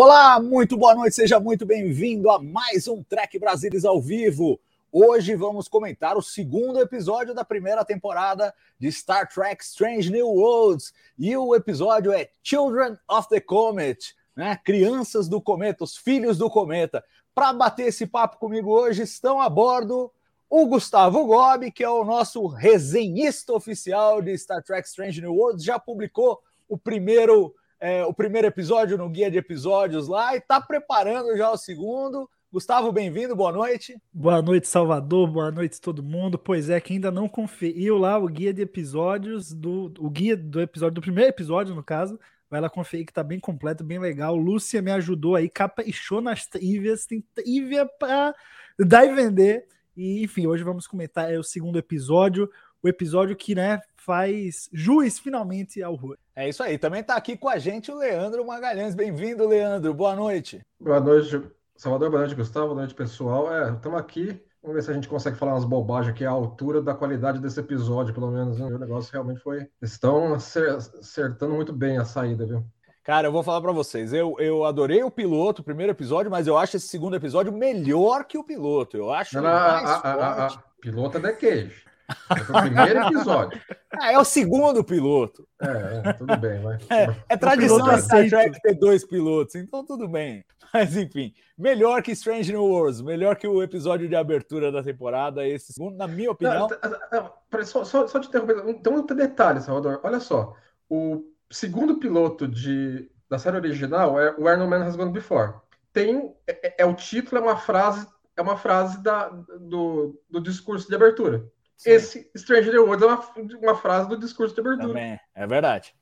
Olá, muito boa noite, seja muito bem-vindo a mais um Trek Brasilis ao vivo. Hoje vamos comentar o segundo episódio da primeira temporada de Star Trek Strange New Worlds e o episódio é Children of the Comet, né? Crianças do Cometa, os filhos do Cometa. Para bater esse papo comigo hoje estão a bordo o Gustavo Gobi, que é o nosso resenhista oficial de Star Trek Strange New Worlds, já publicou o primeiro é, o primeiro episódio no guia de episódios lá e está preparando já o segundo. Gustavo, bem-vindo, boa noite. Boa noite, Salvador, boa noite todo mundo. Pois é, que ainda não conferiu lá o guia de episódios do o guia do episódio do primeiro episódio, no caso, vai lá conferir que tá bem completo, bem legal. Lúcia me ajudou aí, caprichou nas trivias, tem trivia para dar e vender. E enfim, hoje vamos comentar é, o segundo episódio, o episódio que, né, faz juiz finalmente ao Rui. É isso aí, também está aqui com a gente o Leandro Magalhães. Bem-vindo, Leandro, boa noite. Boa noite, Salvador. Boa noite, Gustavo. Boa noite, pessoal. É, estamos aqui. Vamos ver se a gente consegue falar umas bobagens aqui à altura da qualidade desse episódio, pelo menos. Né? O negócio realmente foi. Estão acertando muito bem a saída, viu? Cara, eu vou falar para vocês. Eu, eu adorei o piloto, o primeiro episódio, mas eu acho esse segundo episódio melhor que o piloto. Eu acho Não, a, a, a, a, piloto é Cage. É o primeiro episódio. Ah, é o segundo piloto. É, é tudo bem, vai. É, é tradição da Star Trek ter dois pilotos, então tudo bem. Mas enfim, melhor que Strange New Worlds, melhor que o episódio de abertura da temporada, esse segundo, na minha opinião. Não, não, só, só, só te interromper, então um detalhe, Salvador. Olha só, o segundo piloto de, da série original é Where No Man Has Gone Before. Tem, é, é o título, é uma frase, é uma frase da, do, do discurso de abertura. Sim. Esse Stranger Worlds é uma, uma frase do discurso de abertura. Também, é verdade.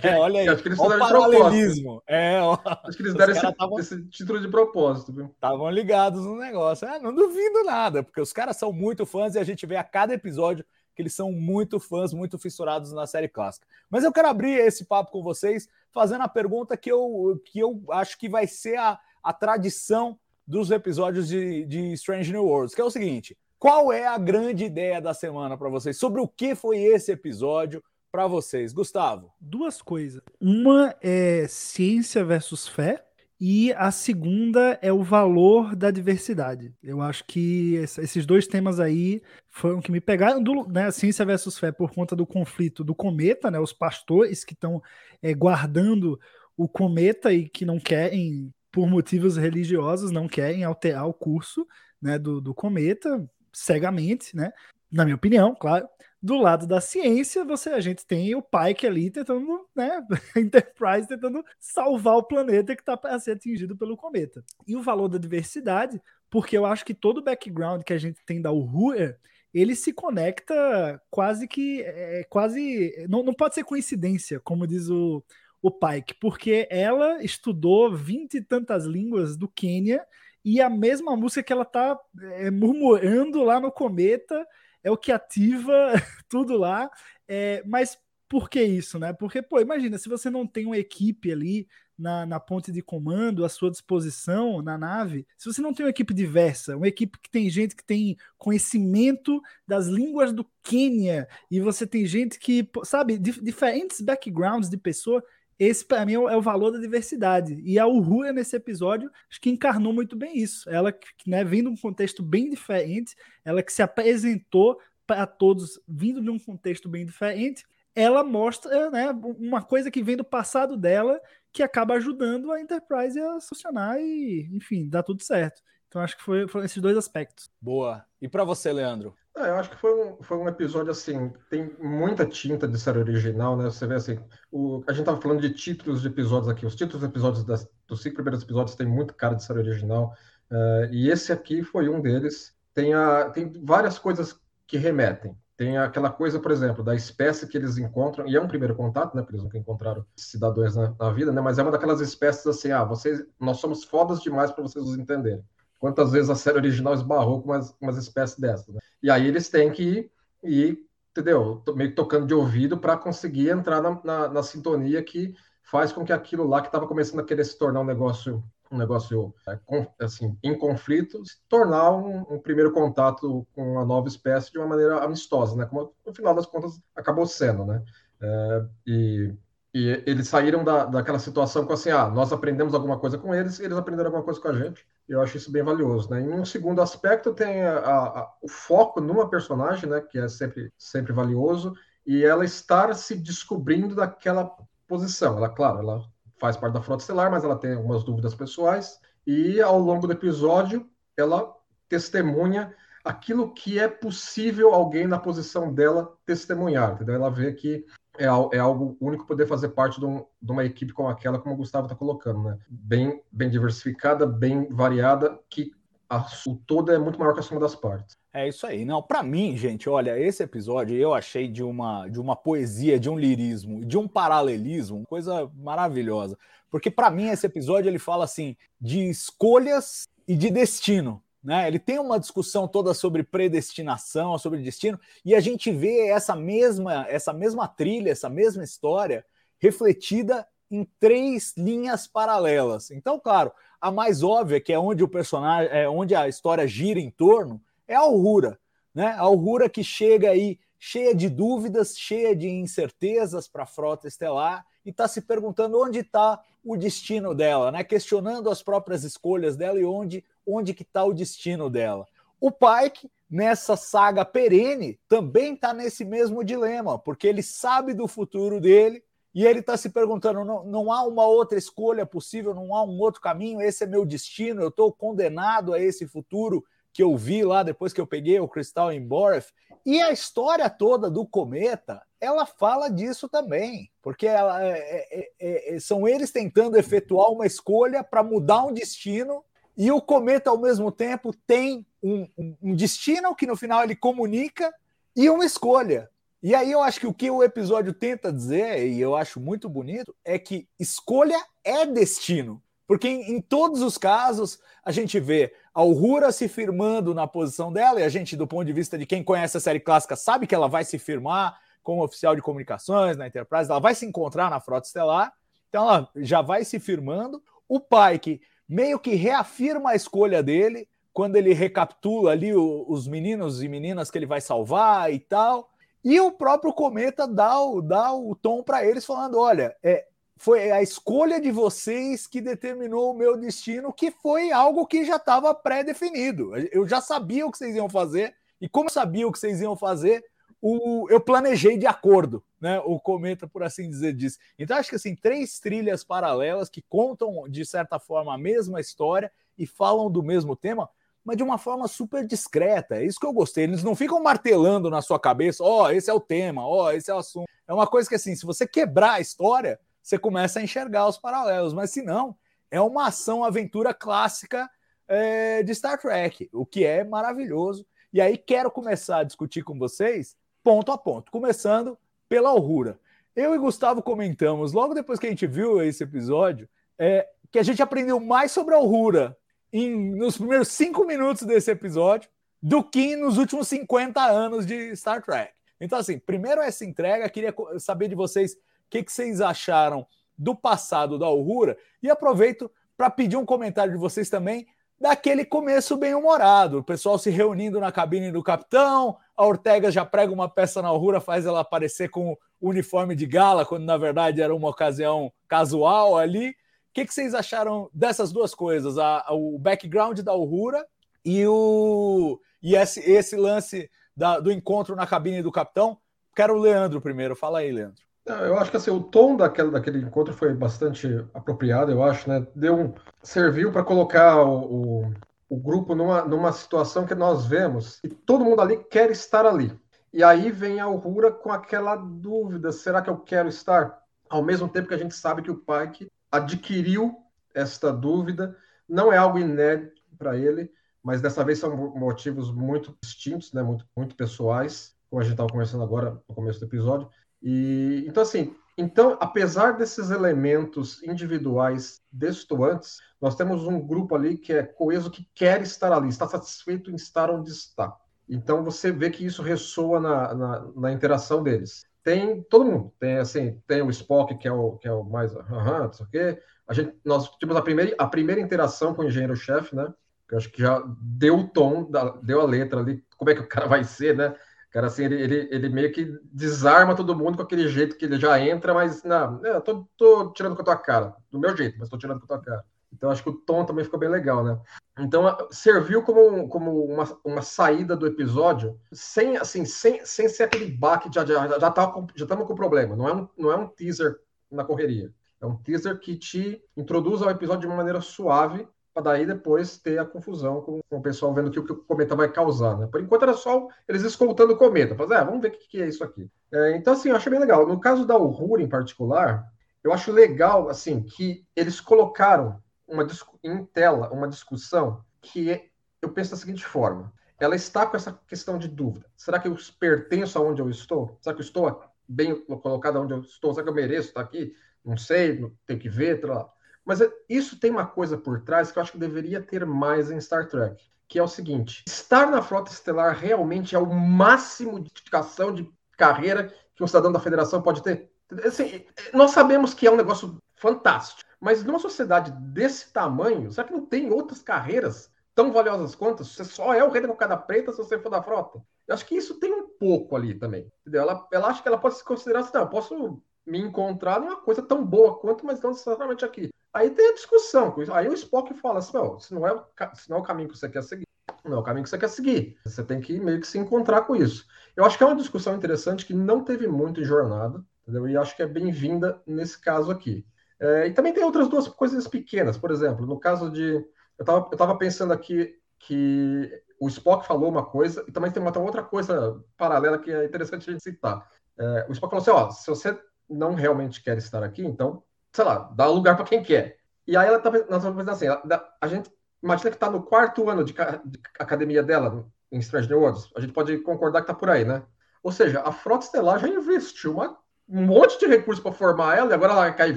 Que, Olha aí, acho que eles fizeram de. É, ó, acho que eles deram esse, tavam, esse, título de propósito. viu? Estavam ligados no negócio. Ah, não duvido nada, porque os caras são muito fãs e a gente vê a cada episódio que eles são muito fãs, muito fissurados na série clássica. Mas eu quero abrir esse papo com vocês fazendo a pergunta que eu, que eu acho que vai ser a, a tradição dos episódios de, de Strange New Worlds, que é o seguinte: qual é a grande ideia da semana para vocês? Sobre o que foi esse episódio para vocês? Gustavo. Duas coisas. Uma é ciência versus fé. E a segunda é o valor da diversidade. Eu acho que esses dois temas aí foram que me pegaram, do, né, ciência versus fé, por conta do conflito do cometa, né, os pastores que estão é, guardando o cometa e que não querem, por motivos religiosos, não querem alterar o curso né, do, do cometa, cegamente, né? Na minha opinião, claro. Do lado da ciência, você a gente tem o Pike ali tentando, né? Enterprise tentando salvar o planeta que está para ser atingido pelo cometa. E o valor da diversidade, porque eu acho que todo o background que a gente tem da Uhura, ele se conecta quase que é, quase não, não pode ser coincidência, como diz o, o Pike, porque ela estudou vinte e tantas línguas do Quênia e a mesma música que ela tá é, murmurando lá no cometa é o que ativa tudo lá. É, mas por que isso, né? Porque, pô, imagina, se você não tem uma equipe ali na, na ponte de comando à sua disposição na nave, se você não tem uma equipe diversa, uma equipe que tem gente que tem conhecimento das línguas do Quênia, e você tem gente que, sabe, dif diferentes backgrounds de pessoa, esse, para mim, é, é o valor da diversidade. E a Uhura, nesse episódio, acho que encarnou muito bem isso. Ela, né, vindo de um contexto bem diferente, ela que se apresentou para todos vindo de um contexto bem diferente, ela mostra né, uma coisa que vem do passado dela que acaba ajudando a Enterprise a funcionar e, enfim, dá tudo certo. Então acho que foi, foram esses dois aspectos. Boa. E para você, Leandro? Ah, eu acho que foi um, foi um episódio assim, tem muita tinta de série original, né? Você vê assim, o, a gente tava falando de títulos de episódios aqui, os títulos de episódios das, dos cinco primeiros episódios tem muito cara de série original. Uh, e esse aqui foi um deles. Tem, a, tem várias coisas que remetem. Tem aquela coisa, por exemplo, da espécie que eles encontram, e é um primeiro contato, né? Porque eles nunca encontraram cidadãos na, na, vida, né? Mas é uma daquelas espécies assim, ah, vocês, nós somos fodas demais para vocês nos entenderem. Quantas vezes a série original esbarrou com umas, umas espécies dessas, né? E aí eles têm que ir, ir entendeu? Meio que tocando de ouvido para conseguir entrar na, na, na, sintonia que faz com que aquilo lá que estava começando a querer se tornar um negócio um negócio é, assim em conflito se tornar um, um, primeiro contato com uma nova espécie de uma maneira amistosa, né? Como no final das contas acabou sendo, né? É, e, e, eles saíram da, daquela situação com assim, ah, nós aprendemos alguma coisa com eles, eles aprenderam alguma coisa com a gente. Eu acho isso bem valioso, né? Em um segundo aspecto tem a, a, o foco numa personagem, né? Que é sempre sempre valioso e ela estar se descobrindo daquela posição. Ela, claro, ela faz parte da frota estelar, mas ela tem algumas dúvidas pessoais e ao longo do episódio ela testemunha aquilo que é possível alguém na posição dela testemunhar, entendeu? Ela vê que é, é algo único poder fazer parte de, um, de, uma equipe como aquela, como o Gustavo está colocando, né? Bem, bem diversificada, bem variada, que a, o todo é muito maior que a soma das partes. É isso aí. Não, para mim, gente, olha, esse episódio eu achei de uma de uma poesia, de um lirismo, de um paralelismo, coisa maravilhosa. Porque para mim esse episódio ele fala assim de escolhas e de destino, né? Ele tem uma discussão toda sobre predestinação, sobre destino, e a gente vê essa mesma essa mesma trilha, essa mesma história refletida em três linhas paralelas. Então, claro, a mais óbvia, que é onde o personagem, é onde a história gira em torno, é a Aurora, né? A Aurora que chega aí cheia de dúvidas, cheia de incertezas para a frota estelar e está se perguntando onde está o destino dela, né? Questionando as próprias escolhas dela e onde onde que está o destino dela. O Pike nessa saga perene também está nesse mesmo dilema, porque ele sabe do futuro dele e ele está se perguntando: não, não há uma outra escolha possível, não há um outro caminho, esse é meu destino, eu estou condenado a esse futuro que eu vi lá depois que eu peguei o cristal em Borth. E a história toda do cometa, ela fala disso também, porque ela, é, é, é, é são eles tentando efetuar uma escolha para mudar um destino, e o cometa, ao mesmo tempo, tem um, um, um destino que no final ele comunica e uma escolha. E aí eu acho que o que o episódio tenta dizer, e eu acho muito bonito, é que escolha é destino. Porque em, em, todos os casos a gente vê a Uhura se firmando na posição dela, e a gente, do ponto de vista de quem conhece a série clássica, sabe que ela vai se firmar como oficial de comunicações na Enterprise, ela vai se encontrar na Frota Estelar, então ela já vai se firmando. O Pike meio que reafirma a escolha dele quando ele recapitula ali o, os meninos e meninas que ele vai salvar e tal. E o próprio Cometa dá o, dá o tom para eles, falando: olha, é, foi a escolha de vocês que determinou o meu destino, que foi algo que já estava pré-definido. Eu já sabia o que vocês iam fazer, e como eu sabia o que vocês iam fazer, o, eu planejei de acordo, né? O cometa, por assim dizer, diz. Então, acho que assim, três trilhas paralelas que contam, de certa forma, a mesma história e falam do mesmo tema, mas de uma forma super discreta. É isso que eu gostei. Eles não ficam martelando na sua cabeça, ó, oh, esse é o tema, ó, oh, esse é o assunto. É uma coisa que, assim, se você quebrar a história você começa a enxergar os paralelos. Mas se não, é uma ação-aventura clássica é, de Star Trek, o que é maravilhoso. E aí quero começar a discutir com vocês ponto a ponto, começando pela Aurora. Eu e Gustavo comentamos, logo depois que a gente viu esse episódio, é, que a gente aprendeu mais sobre a Aurora em, nos primeiros cinco minutos desse episódio do que nos últimos 50 anos de Star Trek. Então, assim, primeiro essa entrega, queria saber de vocês que, que vocês acharam do passado da Aurora e aproveito para pedir um comentário de vocês também daquele começo bem-humorado, o pessoal se reunindo na cabine do capitão, a Ortega já prega uma peça na Aurora, faz ela aparecer com o uniforme de gala, quando na verdade era uma ocasião casual ali. O que, que vocês acharam dessas duas coisas? A, a, o background da Aurora e, o, e esse, esse lance da, do encontro na cabine do capitão? Quero o Leandro primeiro. Fala aí, Leandro. Eu acho que assim, o tom daquele, daquele encontro foi bastante apropriado, eu acho, né? Deu um, serviu para colocar o, o, o, grupo numa, numa situação que nós vemos e todo mundo ali quer estar ali. E aí vem a Aurora com aquela dúvida: será que eu quero estar? Ao mesmo tempo que a gente sabe que o Pike adquiriu esta dúvida, não é algo inédito para ele, mas dessa vez são motivos muito distintos, né? Muito, muito pessoais, como a gente estava conversando agora no começo do episódio. E então assim, então, apesar desses elementos individuais destoantes, nós temos um grupo ali que é coeso, que quer estar ali, está satisfeito em estar onde está. Então, você vê que isso ressoa na, na, na interação deles. Tem todo mundo, tem assim, tem o Spock, que é o, que é o mais, aham, não sei o quê. A gente, nós tivemos a primeira, a primeira interação com o engenheiro-chefe, né? Que eu acho que já deu o tom, da, deu a letra ali, como é que o cara vai ser, né? Cara, assim, ele, ele, ele meio que desarma todo mundo com aquele jeito que ele já entra, mas não, eu tô, tô tirando com a tua cara, do meu jeito, mas tô tirando com a tua cara. Então acho que o tom também ficou bem legal, né? Então serviu como, como uma, uma saída do episódio, sem assim, sem, sem ser aquele baque de já, já, já, tá, já estamos com problema. Não é, um, não é um teaser na correria. É um teaser que te introduz ao episódio de uma maneira suave para daí depois ter a confusão com, com, o pessoal vendo que o que o cometa vai causar, né? Por enquanto era só eles escoltando o cometa, fazer, ah, vamos ver o que, que é isso aqui. É, então, assim, eu achei bem legal. No caso da Uhura, em particular, eu acho legal, assim, que eles colocaram uma, em tela uma discussão que é, eu penso da seguinte forma. Ela está com essa questão de dúvida. Será que eu pertenço aonde eu estou? Será que eu estou bem colocado onde eu estou? Será que eu mereço estar aqui? Não sei, tenho que ver, lá. Mas é, isso tem uma coisa por trás que eu acho que deveria ter mais em Star Trek, que é o seguinte: estar na frota estelar realmente é o máximo de dedicação de carreira que um cidadão da Federação pode ter. Assim, nós sabemos que é um negócio fantástico, mas numa sociedade desse tamanho, será que não tem outras carreiras tão valiosas quanto? Você só é o rei da cocada preta se você for da frota. Eu acho que isso tem um pouco ali também. Entendeu? Ela, ela acha que ela pode se considerar assim, não, eu posso me encontrar numa coisa tão boa quanto, mas não necessariamente aqui. Aí tem a discussão. Aí o Spock fala assim: não, se não, é o, não é o caminho que você quer seguir, não é o caminho que você quer seguir. Você tem que meio que se encontrar com isso. Eu acho que é uma discussão interessante que não teve muito em jornada, entendeu? E acho que é bem-vinda nesse caso aqui. É, e também tem outras duas coisas pequenas. Por exemplo, no caso de. Eu estava eu tava pensando aqui que o Spock falou uma coisa, e também tem uma outra coisa paralela que é interessante a gente citar. É, o Spock falou assim: ó, se você não realmente quer estar aqui, então, sei lá, dá lugar para quem quer. E aí ela tá, nós estamos pensando assim, a, a gente imagina que está no quarto ano de, de, academia dela em Strange New Worlds. A gente pode concordar que está por aí, né? Ou seja, a Frota Estelar já investiu uma, um monte de recursos para formar ela e agora ela vai cair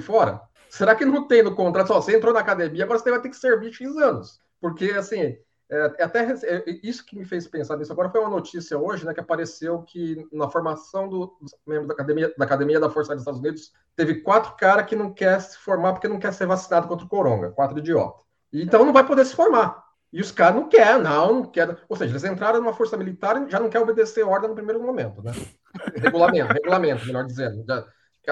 fora? Será que não tem no contrato? Só, você entrou na academia, agora você vai ter que servir X anos. Porque, assim, é, é, até é, isso que me fez pensar nisso agora foi uma notícia hoje, né, que apareceu que na formação do, dos membros da academia, da academia da Força dos Estados Unidos teve quatro caras que não quer se formar porque não quer ser vacinado contra o coronga, quatro idiota. E, então não vai poder se formar. E os caras não querem, não, não querem. Ou seja, eles entraram numa força militar e já não quer obedecer ordem no primeiro momento, né? Regulamento, regulamento, melhor dizendo.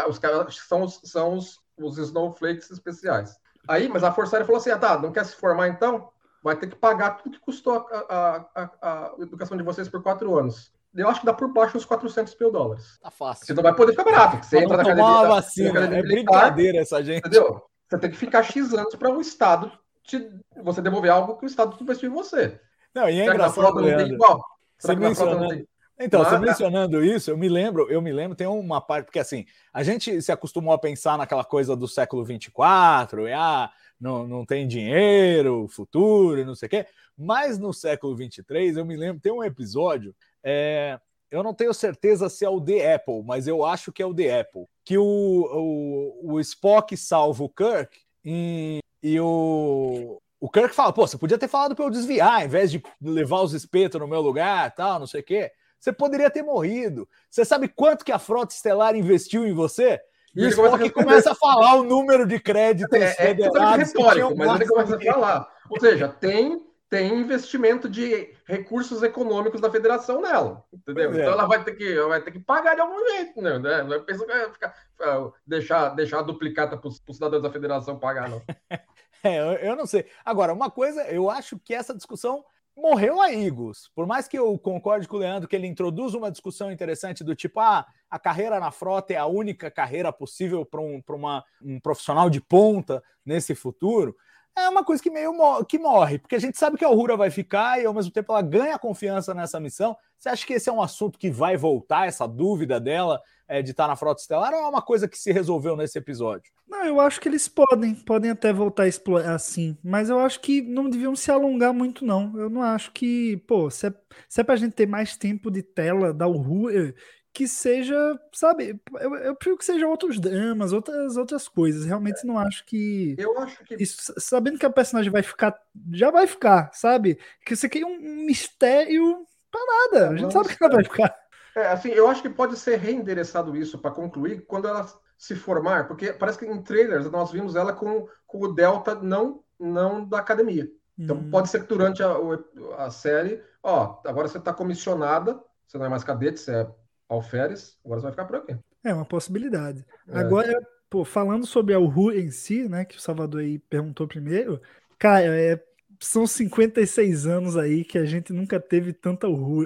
Os caras são, os, são os, os snowflakes especiais. Aí, mas a Força Aérea falou assim: ah, tá, não quer se formar então? Vai ter que pagar tudo que custou a, a, a, a educação de vocês por quatro anos. Eu acho que dá por baixo uns 400 mil dólares. Tá fácil. Você não vai poder ficar barato. Você entra na academia, uma vacina. Academia é militar, brincadeira essa gente. Entendeu? Você tem que ficar X anos para o Estado te, você devolver algo que o Estado investiu em você. Não, e é Será engraçado, não tem igual? Você mencionando... Então, você mencionando isso, eu me lembro, eu me lembro, tem uma parte, porque assim, a gente se acostumou a pensar naquela coisa do século 24, e ah, não, não tem dinheiro, futuro, não sei o quê. Mas no século 23, eu me lembro, tem um episódio, é, eu não tenho certeza se é o The Apple, mas eu acho que é o The Apple, que o, o, o Spock salva o Kirk e, e o, o Kirk fala, pô, você podia ter falado para eu desviar, ao invés de levar os espetos no meu lugar, tal, não sei o quê. Você poderia ter morrido. Você sabe quanto que a frota estelar investiu em você? E o Spock começa a falar o número de créditos é, é federados. É retórico, mas ele começa a falar. Ou seja, tem, tem investimento de recursos econômicos da federação nela. Entendeu? É. Então ela vai ter, que, vai ter que pagar de algum jeito. Né? Não é pensa que vai ficar, deixar, deixar a duplicata para os cidadãos da federação pagar, não. é, eu não sei. Agora, uma coisa, eu acho que essa discussão morreu aí, Gus. Por mais que eu concorde com o Leandro que ele introduz uma discussão interessante do tipo, ah, a carreira na frota é a única carreira possível para um, um profissional de ponta nesse futuro. é uma coisa que meio mo que morre, porque a gente sabe que a Uhura vai ficar e ao mesmo tempo ela ganha confiança nessa missão. Você acha que esse é um assunto que vai voltar, essa dúvida dela é, de estar na Frota Estelar, ou é uma coisa que se resolveu nesse episódio? Não, eu acho que eles podem, podem até voltar a explorar assim, mas eu acho que não deviam se alongar muito, não. Eu não acho que, pô, se é, se é pra gente ter mais tempo de tela da Uhura, que seja, sabe, eu, eu prefiro que seja outros dramas, outras, outras coisas. Realmente não acho que. Eu acho que. Isso, sabendo que a personagem vai ficar, já vai ficar, sabe? Que você quer um mistério pra nada. A gente Não, sabe que ela vai ficar. É, assim, eu acho que pode ser reendereçado isso para concluir quando ela se formar, porque parece que em trailers nós vimos ela com, com o Delta não, não da academia. Então Hum. pode ser que durante a, a série, ó, agora você está comissionada, você não é mais cadete, você é alferes, agora você vai ficar por aqui. É uma possibilidade. É. Agora, pô, falando sobre a Uhu em si, né, que o Salvador aí perguntou primeiro, cara, é, são 56 anos aí que a gente nunca teve tanta Uhu.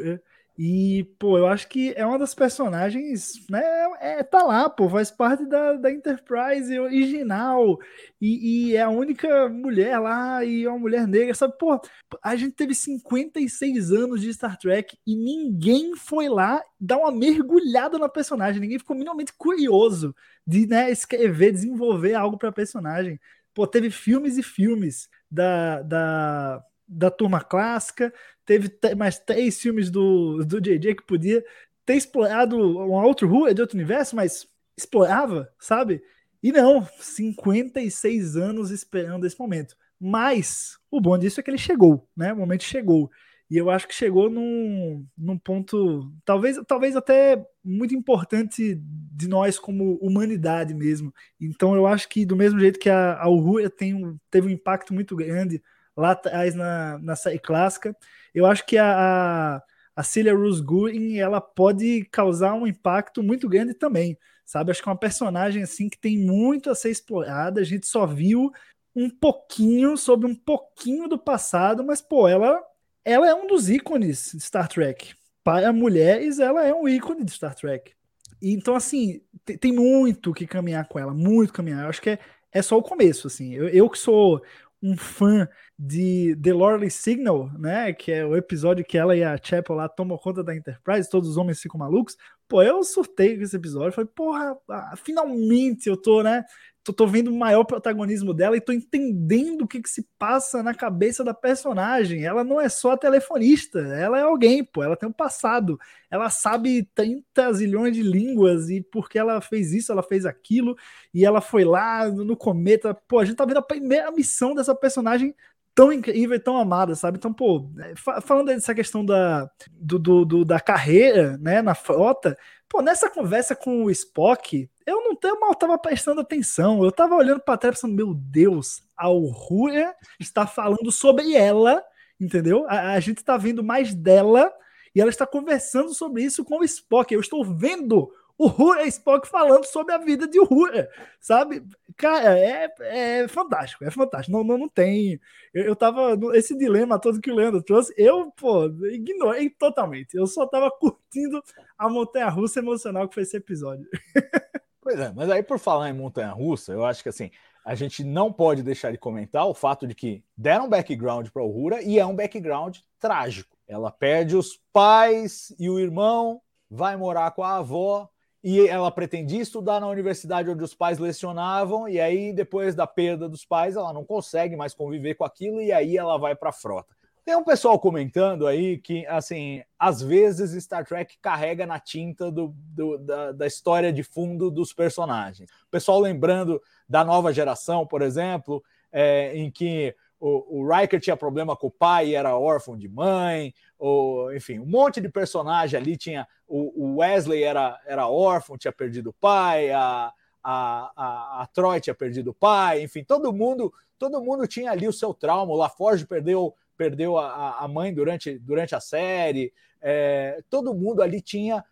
E, pô, eu acho que é uma das personagens, né? É, tá lá, pô, faz parte da, da Enterprise original. E, e é a única mulher lá, e é uma mulher negra, sabe? Pô, a gente teve 56 anos de Star Trek e ninguém foi lá dar uma mergulhada na personagem, ninguém ficou minimamente curioso de né, escrever, desenvolver algo pra personagem. Pô, teve filmes e filmes da, da, da turma clássica, teve te- mais três filmes do, do JJ que podia ter explorado uma outra rua de outro universo, mas explorava, sabe? E não, 56 anos esperando esse momento. Mas o bom disso é que ele chegou, né? O momento chegou. E eu acho que chegou num, num ponto, talvez, talvez até muito importante de nós como humanidade mesmo. Então eu acho que do mesmo jeito que a, a Uhura tem um, teve um impacto muito grande lá atrás na, na série clássica, eu acho que a, a, a Celia Rose Gurin, ela pode causar um impacto muito grande também, sabe? Acho que é uma personagem assim que tem muito a ser explorada, a gente só viu um pouquinho sobre um pouquinho do passado, mas pô, ela ela é um dos ícones de Star Trek. Para mulheres, ela é um ícone de Star Trek. Então, assim, tem, tem muito que caminhar com ela, muito caminhar. Eu acho que é, é só o começo, assim. Eu, eu que sou um fã de The Lordly Signal, né? Que é o episódio que ela e a Chapel lá tomam conta da Enterprise, todos os homens ficam malucos. Pô, eu surtei com esse episódio. Falei, porra, ah, finalmente eu tô, né? Tô, tô vendo o maior protagonismo dela e tô entendendo o que, que se passa na cabeça da personagem. Ela não é só a telefonista, ela é alguém, pô. Ela tem um passado. Ela sabe 30 zilhões de línguas e porque ela fez isso, ela fez aquilo. E ela foi lá no, cometa. Pô, a gente tá vendo a primeira missão dessa personagem tão incrível e tão amada, sabe? Então, pô, fa- falando dessa questão da, do, do- do- da carreira, né, na frota, pô, nessa conversa com o Spock, eu não eu mal tava prestando atenção, eu tava olhando pra trás pensando, meu Deus, a Uhura está falando sobre ela, entendeu? A, a gente tá vendo mais dela e ela está conversando sobre isso com o Spock, eu estou vendo o Uhura Spock falando sobre a vida de Uhura, sabe? Cara, é, é fantástico, é fantástico. Não, não, não tem. Eu, eu tava. Esse dilema todo que o Leandro trouxe, eu, pô, ignorei totalmente. Eu só tava curtindo a montanha russa emocional que foi esse episódio. Pois é, mas aí por falar em montanha russa, eu acho que assim, a gente não pode deixar de comentar o fato de que deram background para Uhura e é um background trágico. Ela perde os pais e o irmão, vai morar com a avó e ela pretendia estudar na universidade onde os pais lecionavam e aí depois da perda dos pais ela não consegue mais conviver com aquilo e aí ela vai para a frota. Tem um pessoal comentando aí que, assim, às vezes Star Trek carrega na tinta do, do- da, da história de fundo dos personagens. O pessoal lembrando da nova geração, por exemplo, é, em que o, o Riker tinha problema com o pai e era órfão de mãe, ou, enfim, um monte de personagem ali tinha. O, o Wesley era, era órfão, tinha perdido o pai, a, a, a, a Troy tinha perdido o pai, enfim, todo mundo, todo mundo tinha ali o seu trauma. O LaForge perdeu perdeu a, a mãe durante, durante a série, é, todo mundo ali tinha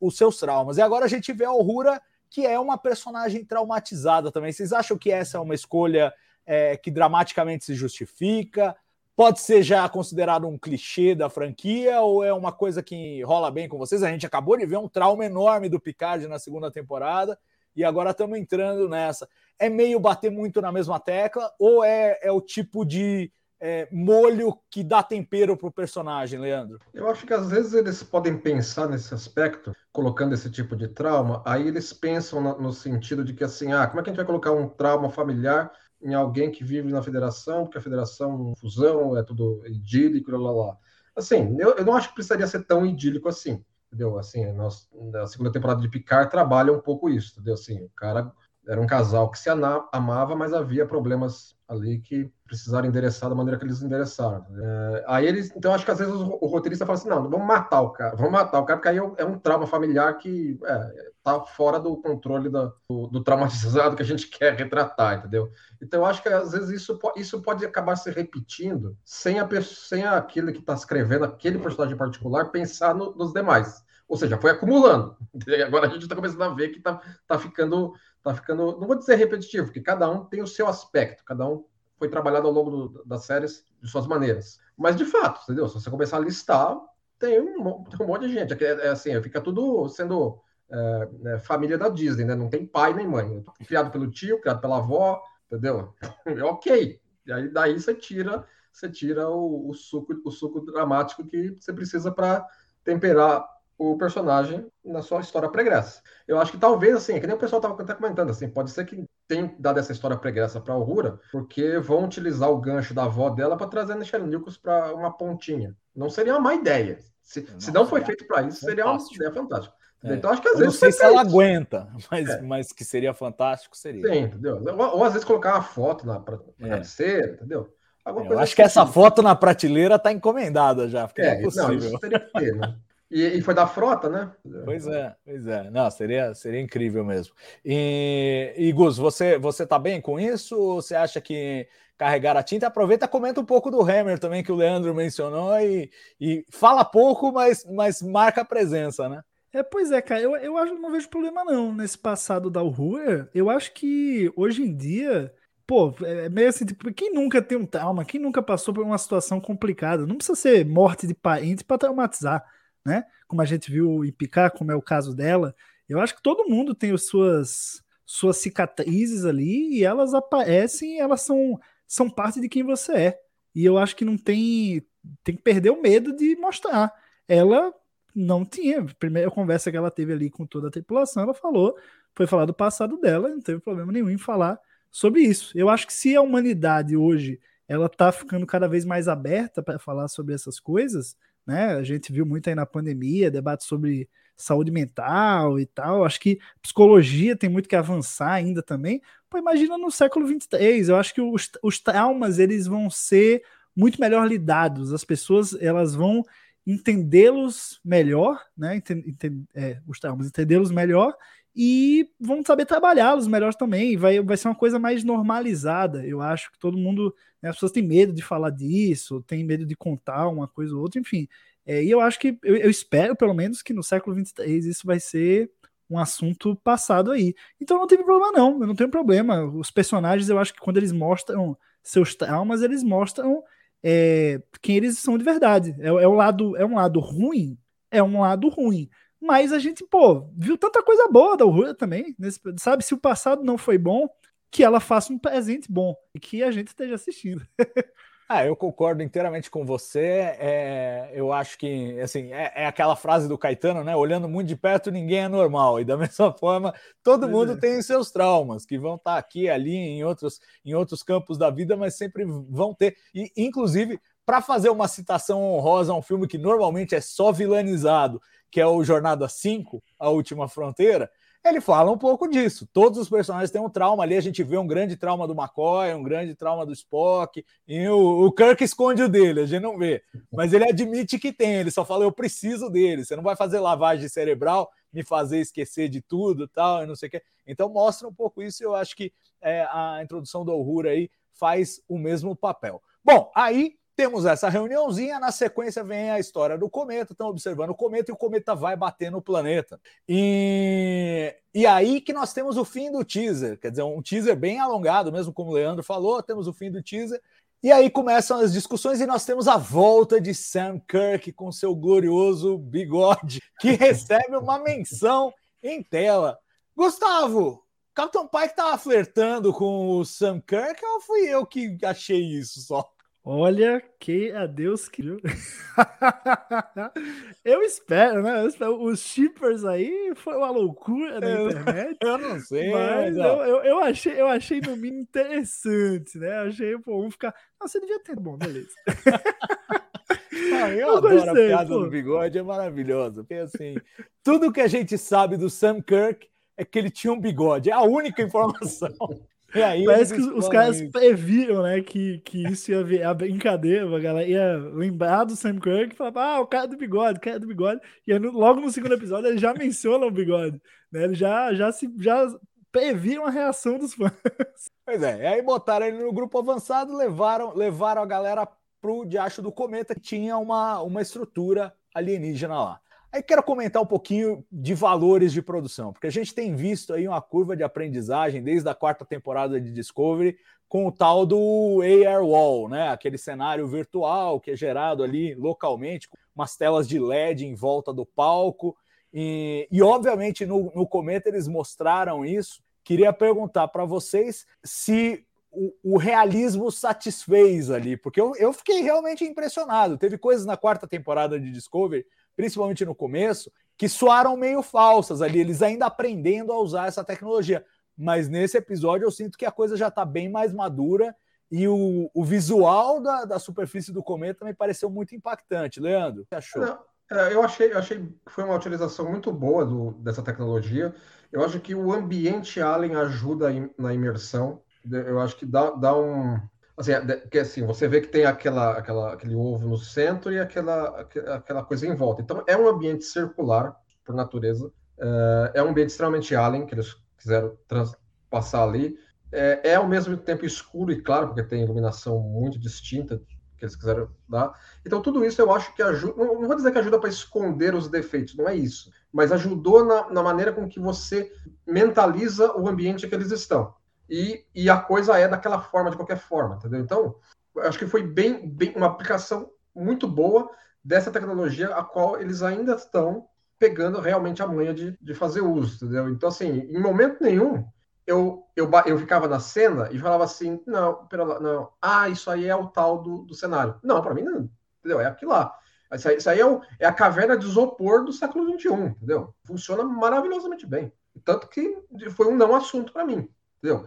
os seus traumas. E agora a gente vê a Uhura, que é uma personagem traumatizada também. Vocês acham que essa é uma escolha é, que dramaticamente se justifica? Pode ser já considerado um clichê da franquia ou é uma coisa que rola bem com vocês? A gente acabou de ver um trauma enorme do Picard na segunda temporada e agora estamos entrando nessa. É meio bater muito na mesma tecla ou é, é o tipo de é, molho que dá tempero para o personagem, Leandro? Eu acho que às vezes eles podem pensar nesse aspecto, colocando esse tipo de trauma, aí eles pensam no, no sentido de que assim, ah, como é que a gente vai colocar um trauma familiar em alguém que vive na federação, porque a federação é fusão, é tudo idílico, lá, lá, lá. Assim, eu, eu não acho que precisaria ser tão idílico assim, entendeu? Assim, nós, na segunda temporada de Picard trabalha um pouco isso, entendeu? Assim, o cara era um casal que se amava, mas havia problemas ali que precisaram endereçar da maneira que eles endereçaram. É, aí eles, então acho que às vezes o, roteirista fala assim, não, vamos matar o cara, vamos matar o cara, porque aí é um trauma familiar que é, tá fora do controle da, do, do, traumatizado que a gente quer retratar, entendeu? Então acho que às vezes isso, isso pode acabar se repetindo sem, a, sem aquele que está escrevendo aquele personagem particular pensar no, nos demais. Ou seja, foi acumulando. Agora a gente está começando a ver que está tá ficando tá ficando, não vou dizer repetitivo, porque cada um tem o seu aspecto, cada um foi trabalhado ao longo do, das séries de suas maneiras. Mas de fato, entendeu? Se você começar a listar, tem um, tem um monte de gente. É, é assim, fica tudo sendo é, é, família da Disney, né? Não tem pai nem mãe. Criado pelo tio, criado pela avó, entendeu? É ok. E aí daí você tira, você tira o, o suco, o suco dramático que você precisa para temperar o personagem na sua história pregressa. Eu acho que talvez, assim, é que nem o pessoal estava até comentando, assim, pode ser que tenha dado essa história pregressa para a Aurora, porque vão utilizar o gancho da avó dela para trazer a Michelle Nichols para uma pontinha. Não seria uma má ideia. Se não, se não foi feito para isso, seria uma ideia fantástica. É. Então, acho que às eu vezes. Não sei se ela aguenta, mas, é. mas que seria fantástico, seria. Sim, entendeu? Ou, ou às vezes colocar uma foto na, na é. cabeceira, entendeu? É, eu acho que essa foto na prateleira está encomendada já, porque é, é possível. Não, isso teria que ter, né? E, e, foi da frota, né? Pois é, pois é. Não, seria, seria incrível mesmo. E, e Gus, você, você tá bem com isso? Ou você acha que carregar a tinta? Aproveita comenta um pouco do Hammer também, que o Leandro mencionou, e, e fala pouco, mas, mas marca a presença, né? É, pois é, cara, eu, eu acho não vejo problema não nesse passado da Uhura. Eu acho que hoje em dia, pô, é meio assim, tipo, quem nunca tem um trauma, quem nunca passou por uma situação complicada, não precisa ser morte de parente para traumatizar né? Como a gente viu em Picar, como é o caso dela. Eu acho que todo mundo tem as suas, suas cicatrizes ali e elas aparecem, elas são, são parte de quem você é. E eu acho que não tem tem que perder o medo de mostrar. Ela não tinha. Primeira conversa que ela teve ali com toda a tripulação, ela falou, foi falar do passado dela, não teve problema nenhum em falar sobre isso. Eu acho que se a humanidade hoje ela tá ficando cada vez mais aberta para falar sobre essas coisas, né? A gente viu muito aí na pandemia, debate sobre saúde mental e tal. Acho que psicologia tem muito que avançar ainda também. Pô, imagina no século 23, eu acho que os, os traumas eles vão ser muito melhor lidados. As pessoas elas vão entendê-los melhor, né? Entend, é, os traumas, entendê-los melhor e vão saber trabalhá-los melhor também. Vai, vai ser uma coisa mais normalizada. Eu acho que todo mundo né? As pessoas têm medo de falar disso, têm medo de contar uma coisa ou outra, enfim. É, e eu acho que, eu, eu, espero pelo menos que no século 23 isso vai ser um assunto passado aí. Então não tem problema não, eu não tenho problema. Os personagens, eu acho que quando eles mostram seus traumas, eles mostram é, quem eles são de verdade. É, é, lado, é um lado ruim, é um lado ruim. Mas a gente, pô, viu tanta coisa boa da Uhura também. Nesse, sabe, se o passado não foi bom, que ela faça um presente bom e que a gente esteja assistindo. Ah, eu concordo inteiramente com você. É, eu acho que assim é, é, aquela frase do Caetano, né? Olhando muito de perto, ninguém é normal. E da mesma forma, todo pois mundo é. tem seus traumas que vão estar aqui, ali, em outros, em outros campos da vida, mas sempre vão ter. E, inclusive, para fazer uma citação honrosa a um filme que normalmente é só vilanizado, que é o Jornada 5, A Última Fronteira, ele fala um pouco disso. Todos os personagens têm um trauma ali. A gente vê um grande trauma do McCoy, um grande trauma do Spock, e o, o Kirk esconde o dele, a gente não vê. Mas ele admite que tem, ele só fala: eu preciso dele. Você não vai fazer lavagem cerebral, me fazer esquecer de tudo tal, e não sei o quê. Então mostra um pouco isso, eu acho que é, a introdução do Uhura aí faz o mesmo papel. Bom, aí temos essa reuniãozinha, na sequência vem a história do cometa, estão observando o cometa e o cometa vai bater no planeta. E, e aí que nós temos o fim do teaser, quer dizer, um teaser bem alongado, mesmo como o Leandro falou, temos o fim do teaser. E aí começam as discussões e nós temos a volta de Sam Kirk com seu glorioso bigode, que recebe uma menção em tela. Gustavo, Capitão Pike tava flertando com o Sam Kirk ou fui eu que achei isso só? Olha que a Deus que. eu espero, né? Eu espero. Os shippers aí foi uma loucura na Eu- internet. Eu não sei, Mas eu, eu, eu achei, eu achei no mínimo interessante, né? Achei, pô, um ficar. Nossa, você devia ter. Bom, beleza. Ah, eu, Eu adoro gostei, a piada pô. do bigode, é maravilhosa. Porque assim, tudo que a gente sabe do Sam Kirk é que ele tinha um bigode. É a única informação. Aí Parece que os, caras previram, né, que, que isso ia vir a brincadeira, a galera ia lembrar do Sam Kirk e falar, ah, o cara do bigode, o cara do bigode. E aí, logo no segundo episódio ele já menciona o bigode, né? Ele já, já se já previram a reação dos fãs. Pois é, e aí botaram ele no grupo avançado, levaram, levaram a galera pro diacho do cometa, que tinha uma, uma estrutura alienígena lá. Aí quero comentar um pouquinho de valores de produção, porque a gente tem visto aí uma curva de aprendizagem desde a quarta temporada de Discovery com o tal do AR Wall, né? Aquele cenário virtual que é gerado ali localmente, com umas telas de LED em volta do palco. E, e obviamente no, no Cometa eles mostraram isso. Queria perguntar para vocês se o, o realismo satisfez ali, porque eu, eu fiquei realmente impressionado. Teve coisas na quarta temporada de Discovery, principalmente no começo, que soaram meio falsas ali, eles ainda aprendendo a usar essa tecnologia. Mas nesse episódio eu sinto que a coisa já está bem mais madura e o, o visual da, da superfície do cometa me pareceu muito impactante. Leandro, o que achou? Não, é, eu achei, eu achei que foi uma utilização muito boa do- dessa tecnologia. Eu acho que o ambiente Alien ajuda na imersão. Eu acho que dá, dá um. Assim, é, de- que assim, você vê que tem aquela, aquela, aquele ovo no centro e aquela, aque- aquela coisa em volta. Então, é um ambiente circular, por natureza. É, é um ambiente extremamente Alien, que eles quiseram transpassar ali. É, é ao mesmo tempo escuro e claro, porque tem iluminação muito distinta que eles quiseram dar. Então, tudo isso eu acho que ajuda. Não, não vou dizer que ajuda para esconder os defeitos, não é isso. Mas ajudou na, na maneira com que você mentaliza o ambiente que eles estão. E, e a coisa é daquela forma, de qualquer forma, entendeu? Então, acho que foi bem, bem uma aplicação muito boa dessa tecnologia, a qual eles ainda estão pegando realmente a manha de, de fazer uso, entendeu? Então, assim, em momento nenhum, eu, eu, eu ficava na cena e falava assim, não, pera lá, não, ah, isso aí é o tal do, do cenário. Não, para mim não, entendeu? É aquilo lá. Isso aí, isso aí é, o- é a caverna de isopor do século XXI, entendeu? Funciona maravilhosamente bem. Tanto que foi um não assunto para mim, entendeu?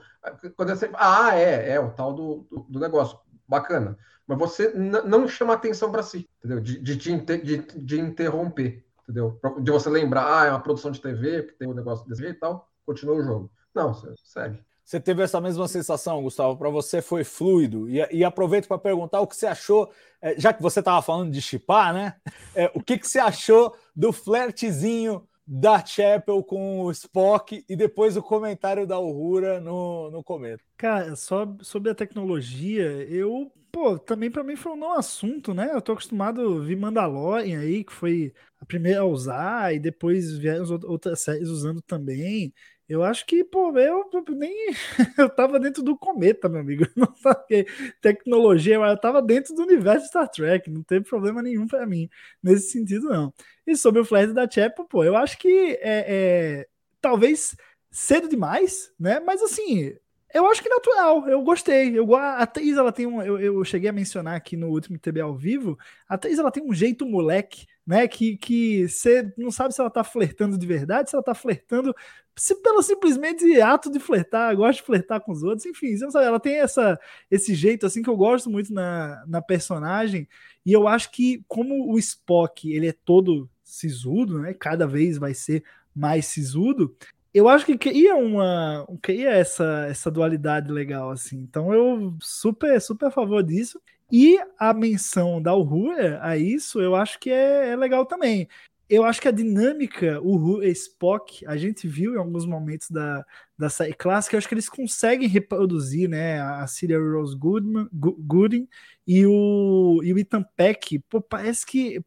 Quando você, ah, é, é o tal do, do, do negócio, bacana. Mas você não chama atenção para si, entendeu? De, de, te de, de interromper, entendeu? De você lembrar, ah, é uma produção de TV, que tem um negócio desse jeito e tal, continua o jogo. Não, você segue. Você teve essa mesma sensação, Gustavo? Para você foi fluido? E, e aproveito para perguntar o que você achou, é, já que você estava falando de chipar, né? É, o que, que você achou do flertezinho da Chapel com o Spock e depois o comentário da Uhura no, no cometa? Cara, só sobre a tecnologia, eu, pô, também pra mim foi um não assunto, né? Eu tô acostumado a ver Mandalorian aí, que foi a primeira a usar, e depois vieram as out- outras séries usando também. Eu acho que, pô, eu nem. Eu tava dentro do cometa, meu amigo. Eu Não sabia. Tecnologia, eu tava dentro do universo de Star Trek, não teve problema nenhum pra mim, nesse sentido, não. E sobre o Flash da Chapel, pô, eu acho que é, é talvez cedo demais, né? Mas assim, eu acho que natural, eu gostei. Eu, a atriz, ela tem um. Eu, eu cheguei a mencionar aqui no último TB ao vivo. A atriz, ela tem um jeito moleque, né? Que que você não sabe se ela tá flertando de verdade, se ela tá flertando se, pelo simplesmente ato de flertar, gosta de flertar com os outros, enfim, você não sabe, ela tem essa, esse jeito assim que eu gosto muito na, na personagem. E eu acho que, como o Spock ele é todo sisudo, né? Cada vez vai ser mais sisudo eu acho que cria uma cria essa, essa dualidade legal assim. Então eu super super a favor disso. E a menção da Uhura a isso, eu acho que é, é legal também. Eu acho que a dinâmica Uhura e Spock, a gente viu em alguns momentos da, da série clássica, eu acho que eles conseguem reproduzir, né, a Celia Rose Goodman, Gooding e o, e o Ethan Peck, pô, parece que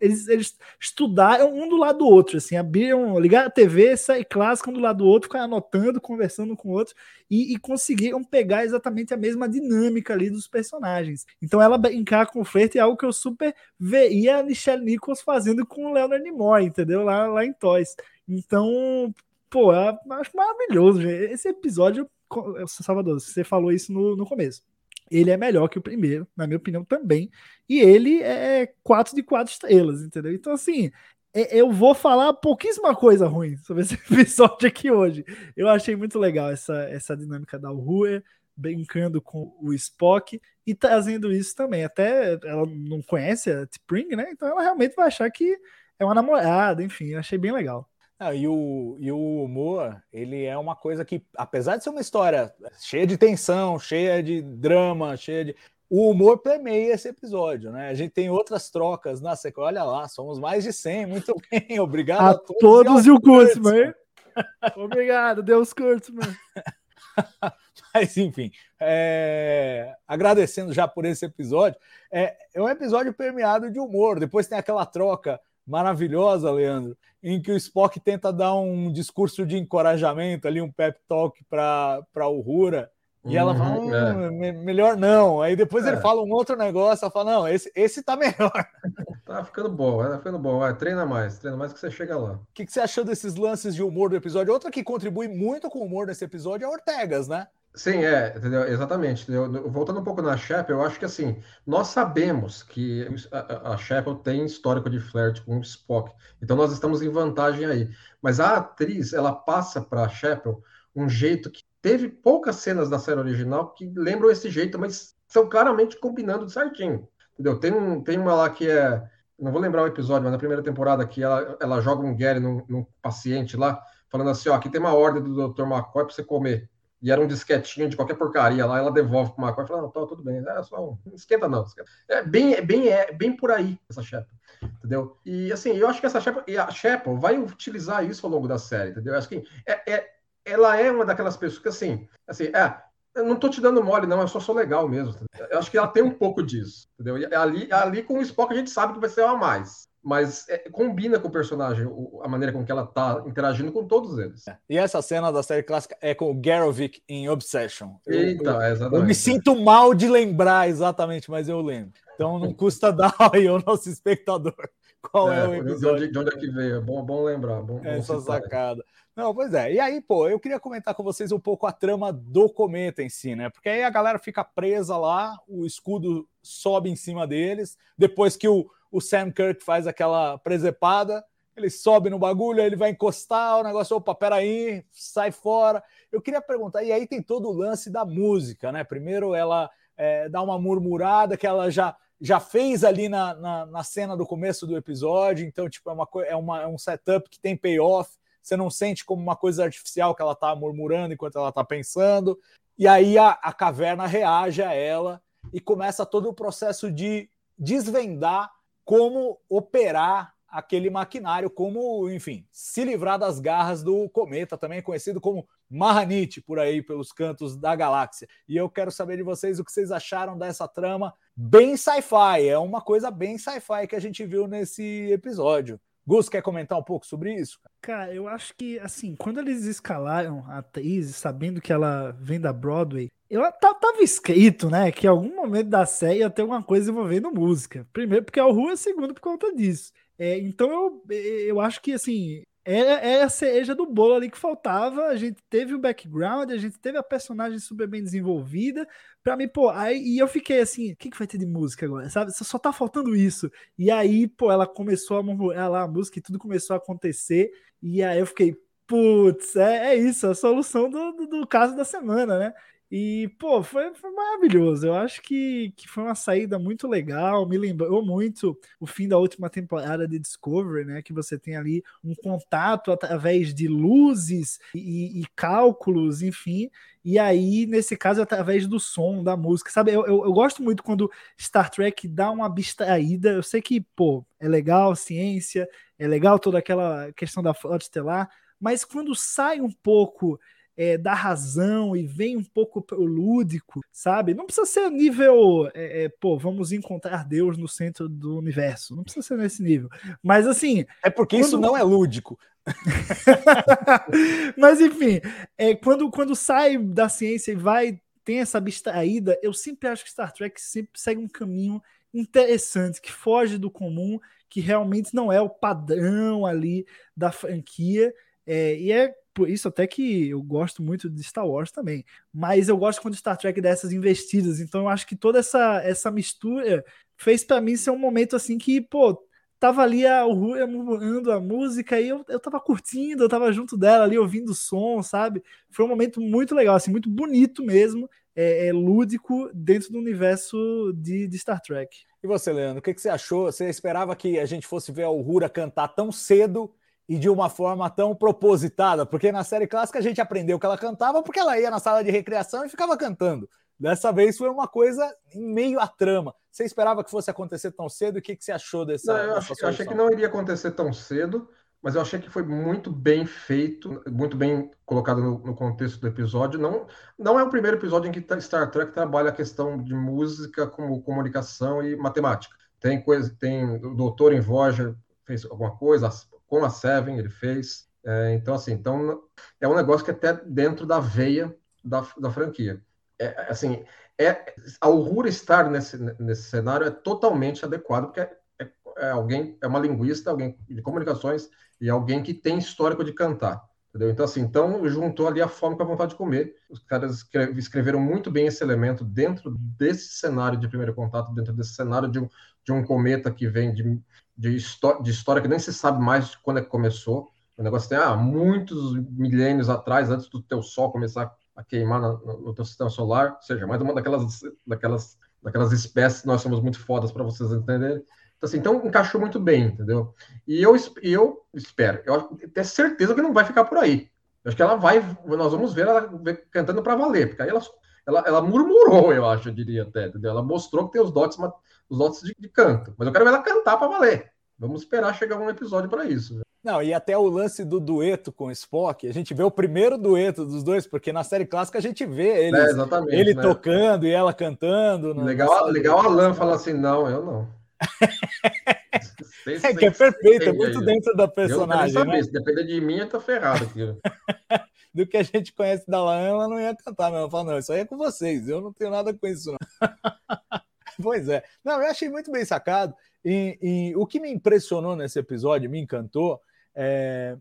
eles, eles estudaram um do lado do outro, assim, abriram, ligaram a TV, sair clássica um do lado do outro, ficaram anotando, conversando com o outro, e, e conseguiram pegar exatamente a mesma dinâmica ali dos personagens. Então ela brincar com o flerte é algo que eu super veria a Michelle Nichols fazendo com o Leonard Nimoy, entendeu? Lá, lá em Toys. Então, pô, eu acho maravilhoso. Gente. Esse episódio, Salvador, você falou isso no, no começo. Ele é melhor que o primeiro, na minha opinião também. E ele é 4 de 4 estrelas, entendeu? Então, assim, é, eu vou falar pouquíssima coisa ruim sobre esse episódio aqui hoje. Eu achei muito legal essa, essa dinâmica da Uhura, brincando com o Spock e trazendo isso também. Até ela não conhece a T'Pring, né? Então ela realmente vai achar que é uma namorada, enfim, eu achei bem legal. Ah, e, o, e o humor, ele é uma coisa que, apesar de ser uma história cheia de tensão, cheia de drama, cheia de. O humor permeia esse episódio, né? A gente tem outras trocas na sequência. Olha lá, somos mais de 100. Muito bem, obrigado a, a todos. todos e o Kurtzman. Obrigado, Deus Kurtzman. Mas, enfim, é... agradecendo já por esse episódio. É... é um episódio permeado de humor. Depois tem aquela troca maravilhosa, Leandro, em que o Spock tenta dar um discurso de encorajamento ali, um pep talk para o Rura. E ela fala, hum, é. melhor não. Aí depois é. ele fala um outro negócio, ela fala, não, esse, esse tá melhor. Tá ficando bom, tá ficando bom. Vai, treina mais, treina mais que você chega lá. O que, que você achou desses lances de humor do episódio? Outra que contribui muito com o humor desse episódio é a Ortegas, né? Sim, é, entendeu? exatamente. Entendeu? Voltando um pouco na Shep, eu acho que assim, nós sabemos que a, a tem histórico de flerte com o Spock, então nós estamos em vantagem aí. Mas a atriz, ela passa para a Shep um jeito que teve poucas cenas da série original que lembram esse jeito, mas são claramente combinando certinho. Entendeu? Tem, um, tem uma lá que é. Não vou lembrar o episódio, mas na primeira temporada que ela, ela joga um Gary num, num paciente lá, falando assim: ó, aqui tem uma ordem do Dr. McCoy para você comer e era um disquetinho de qualquer porcaria lá, ela devolve para o McCoy e fala, não, tudo bem, é só um... esquenta não. Esquenta. É bem, é bem, é bem por aí essa Shepa, entendeu? E assim, eu acho que essa Shepa, a Shepa vai utilizar isso ao longo da série, entendeu? Eu acho que é, é, ela é uma daquelas pessoas que assim, assim, é, eu não tô te dando mole, não, eu só sou legal mesmo. Entendeu? Eu acho que ela tem um pouco disso, entendeu? E ali, ali com o Spock a gente sabe que vai ser uma mais mas é, combina com o personagem, a maneira com que ela tá interagindo com todos eles. É. E essa cena da série clássica é com o Garovic em Obsession. Eita, eu, exatamente. Eu me sinto mal de lembrar exatamente, mas eu lembro. Então não custa dar aí ao nosso espectador qual é, é o episódio. De onde, de onde é que veio? É bom, bom lembrar. Bom, essa sacada. Não, pois é. E aí, pô, eu queria comentar com vocês um pouco a trama do cometa em si, né? Porque aí a galera fica presa lá, o escudo sobe em cima deles, depois que o o Sam Kirk faz aquela presepada, ele sobe no bagulho, ele vai encostar, o negócio, opa, peraí, sai fora. Eu queria perguntar, e aí tem todo o lance da música, né? Primeiro ela é, dá uma murmurada que ela já, já fez ali na, na, na, cena do começo do episódio, então, tipo, é, uma, é, uma, é um setup que tem payoff, você não sente como uma coisa artificial que ela tá murmurando enquanto ela tá pensando, e aí a, a caverna reage a ela e começa todo o processo de desvendar como operar aquele maquinário, como, enfim, se livrar das garras do cometa, também conhecido como Mahanit, por aí pelos cantos da galáxia. E eu quero saber de vocês o que vocês acharam dessa trama bem sci-fi. É uma coisa bem sci-fi que a gente viu nesse episódio. Gus, quer comentar um pouco sobre isso? Cara, eu acho que, assim, quando eles escalaram a atriz, sabendo que ela vem da Broadway, eu tava escrito, né, que em algum momento da série ia ter alguma coisa envolvendo música. Primeiro porque é o Rua, segundo por conta disso. É, então eu, eu acho que, assim, é, é a cereja do bolo ali que faltava. A gente teve o background, a gente teve a personagem super bem desenvolvida. Pra mim, pô, aí e eu fiquei assim: o que, que vai ter de música agora? Sabe? Só tá faltando isso. E aí, pô, ela começou a murmurar lá a música e tudo começou a acontecer. E aí eu fiquei, putz, é, é isso, a solução do, do, do caso da semana, né? E, pô, foi, foi, maravilhoso. Eu acho que, que foi uma saída muito legal. Me lembrou muito o fim da última temporada de Discovery, né? Que você tem ali um contato através de luzes e, e cálculos, enfim. E aí, nesse caso, através do som, da música. Sabe, eu, eu, eu, gosto muito quando Star Trek dá uma abstraída. Eu sei que, pô, é legal ciência, é legal toda aquela questão da frota estelar, mas quando sai um pouco é, da razão e vem um pouco pro lúdico, sabe? Não precisa ser nível, é, é, pô, vamos encontrar Deus no centro do universo. Não precisa ser nesse nível. Mas assim. É porque quando... isso não é lúdico. Mas enfim, é, quando, quando sai da ciência e vai, tem essa abstraída, eu sempre acho que Star Trek sempre segue um caminho interessante, que foge do comum, que realmente não é o padrão ali da franquia É, e é por isso até que eu gosto muito de Star Wars também. Mas eu gosto quando Star Trek dessas investidas. Então eu acho que toda essa, essa mistura fez para mim ser um momento assim que, pô, tava ali a Rúria murmurando a música e eu, eu tava curtindo, eu tava junto dela ali ouvindo o som, sabe? Foi um momento muito legal, assim, muito bonito mesmo, é, é lúdico dentro do universo de, de Star Trek. E você, Leandro, o que, que você achou? Você esperava que a gente fosse ver a Uhura cantar tão cedo e de uma forma tão propositada? Porque na série clássica a gente aprendeu que ela cantava porque ela ia na sala de recreação e ficava cantando. Dessa vez foi uma coisa em meio à trama. Você esperava que fosse acontecer tão cedo? O que, que você achou dessa? Não, eu, achei, eu achei que não iria acontecer tão cedo, mas eu achei que foi muito bem feito, muito bem colocado no, no, contexto do episódio. Não, não é o primeiro episódio em que Star Trek trabalha a questão de música como comunicação e matemática. Tem coisa, tem o doutor em Voyager fez alguma coisa, com a Seven ele fez. É, então, assim, então é um negócio que é até dentro da veia da, da franquia é, assim, é, a Uhura estar nesse, nesse cenário é totalmente adequado, porque é, é, alguém, é uma linguista, alguém de comunicações e alguém que tem histórico de cantar. Entendeu? Então, assim, então juntou ali a fome com a vontade de comer. Os caras escreveram muito bem esse elemento dentro desse cenário de primeiro contato, dentro desse cenário de um, de um cometa que vem de, de, de história que nem se sabe mais quando é que começou. O negócio tem ah, muitos milênios atrás, antes do teu Sol começar a queimar no, teu sistema solar, ou seja, mais uma daquelas, daquelas, daquelas espécies nós somos muito fodas para vocês entenderem. Então, assim, então encaixou muito bem, entendeu? E eu, eu espero, eu tenho certeza que não vai ficar por aí. Eu acho que ela vai, nós vamos ver ela cantando para valer, porque aí ela, ela, ela, murmurou, eu acho, eu diria até, entendeu? Ela mostrou que tem os dotes, os dotes de, de canto, mas eu quero ver ela cantar para valer. Vamos esperar chegar um episódio para isso. Não, e até o lance do dueto com Spock, a gente vê o primeiro dueto dos dois, porque na série clássica a gente vê eles, é, ele né? tocando e ela cantando. Legal, legal Alan falar assim, não, eu não. é que é perfeito, é muito dentro da personagem. Eu não né? Se depender de mim, eu tô ferrado aqui. do que a gente conhece da Lan, ela não ia cantar mesmo. Eu falo, não, isso aí é com vocês, eu não tenho nada com isso, não. pois é. Não, eu achei muito bem sacado. E, e o que me impressionou nesse episódio, me encantou, é,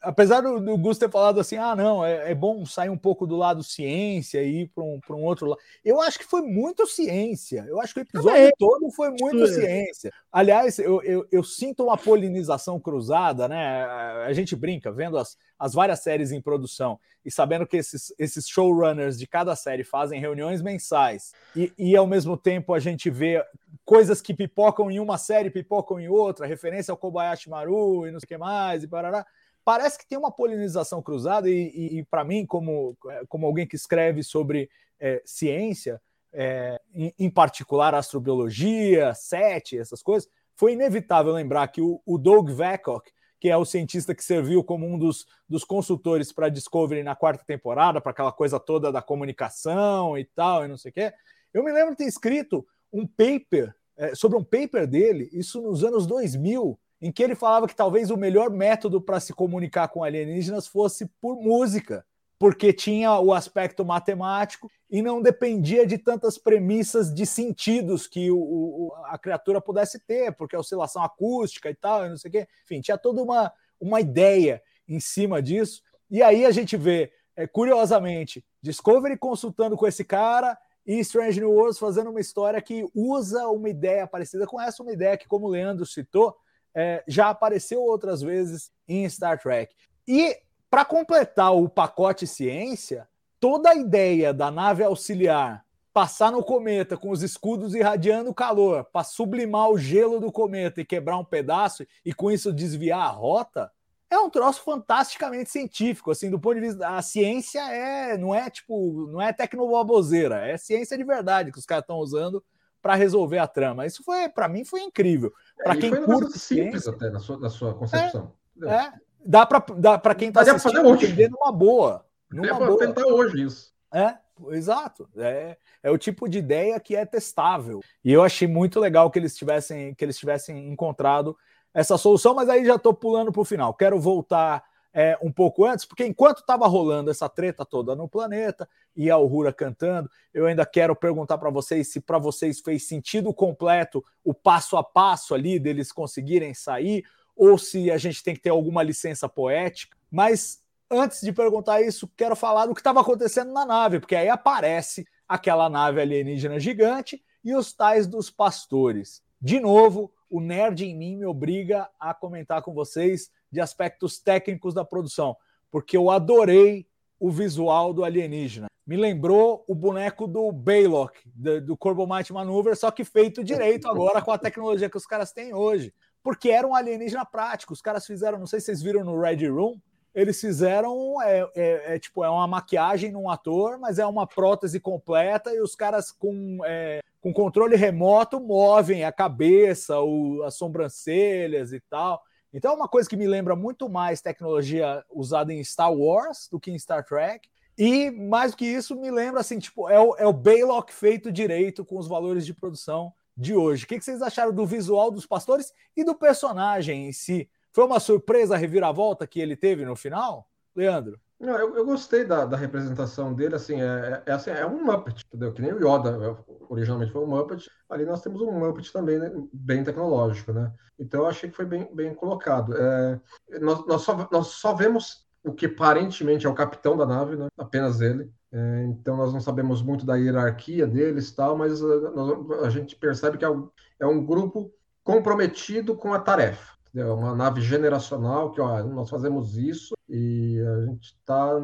apesar do, do Gus ter falado assim, ah, não, é, é bom sair um pouco do lado ciência e ir para um, um outro lado. Eu acho que foi muito ciência. Eu acho que o episódio todo foi muito ciência. Aliás, eu, eu, eu, sinto uma polinização cruzada, né? A gente brinca vendo as, as várias séries em produção e sabendo que esses, esses showrunners de cada série fazem reuniões mensais e, e ao mesmo tempo a gente vê coisas que pipocam em uma série, pipocam em outra, referência ao Kobayashi Maru e não sei o que mais, e parará. Parece que tem uma polinização cruzada, e, e, e para mim, como, como alguém que escreve sobre é, ciência, é, em, em, particular astrobiologia, SET, essas coisas, foi inevitável lembrar que o, o Doug Vakock, que é o cientista que serviu como um dos, dos consultores para a Discovery na quarta temporada, para aquela coisa toda da comunicação e tal, e não sei o quê. Eu me lembro de ter escrito um paper, é, sobre um paper dele, isso nos anos 2000, em que ele falava que talvez o melhor método para se comunicar com alienígenas fosse por música, porque tinha o aspecto matemático e não dependia de tantas premissas de sentidos que o, o, a criatura pudesse ter, porque a oscilação acústica e tal, e não sei o quê. Enfim, tinha toda uma, uma ideia em cima disso. E aí a gente vê, é, curiosamente, Discovery consultando com esse cara e Strange New Worlds fazendo uma história que usa uma ideia parecida com essa, uma ideia que, como o Leandro citou, é, já apareceu outras vezes em Star Trek. E para completar o pacote ciência, toda a ideia da nave auxiliar passar no cometa com os escudos irradiando calor para sublimar o gelo do cometa e quebrar um pedaço e com isso desviar a rota, é um troço fantasticamente científico, assim, do ponto de vista a ciência é, não é tipo, não é tecnobaboseira, é ciência de verdade que os caras estão usando para resolver a trama. Isso foi, para mim, foi incrível. Para é, quem curte simples ciência, até na sua, na sua concepção. É, é dá para quem está assistindo entender numa boa. Numa boa. tentar hoje isso. É, exato. É, é o tipo de ideia que é testável. E eu achei muito legal que eles tivessem que eles tivessem encontrado essa solução, mas aí já estou pulando para o final. Quero voltar é, um pouco antes, porque enquanto estava rolando essa treta toda no planeta e a Aurora cantando, eu ainda quero perguntar para vocês se para vocês fez sentido completo o passo a passo ali deles conseguirem sair, ou se a gente tem que ter alguma licença poética Mas antes de perguntar isso, quero falar do que estava acontecendo na nave, porque aí aparece aquela nave alienígena gigante e os tais dos pastores. De novo, o nerd em mim me obriga a comentar com vocês de aspectos técnicos da produção, porque eu adorei o visual do alienígena. Me lembrou o boneco do Baylock, do, do Corbo Maneuver, só que feito direito agora com a tecnologia que os caras têm hoje. Porque era um alienígena prático. Os caras fizeram, não sei se vocês viram no Red Room, eles fizeram é, é, é, tipo é uma maquiagem num ator, mas é uma prótese completa e os caras com, é, com controle remoto movem a cabeça, o, as sobrancelhas e tal. Então é uma coisa que me lembra muito mais tecnologia usada em Star Wars do que em Star Trek. E mais do que isso, me lembra assim, tipo, é o, é o Baylock feito direito com os valores de produção de hoje. O que vocês acharam do visual dos pastores e do personagem em si? Foi uma surpresa a reviravolta que ele teve no final, Leandro? Não, eu, eu gostei da, da, representação dele, assim, é, é, assim, é um Muppet, entendeu? Que nem o Yoda originalmente foi um Muppet, ali nós temos um Muppet também, né, bem tecnológico, né? Então eu achei que foi bem, bem colocado. É, nós, nós, só, nós só vemos o que aparentemente é o capitão da nave, né? Apenas ele. É, então nós não sabemos muito da hierarquia deles tal, mas a, eh, a gente percebe que é um, é um grupo comprometido com a tarefa é uma nave generacional que ó, nós fazemos isso e a gente está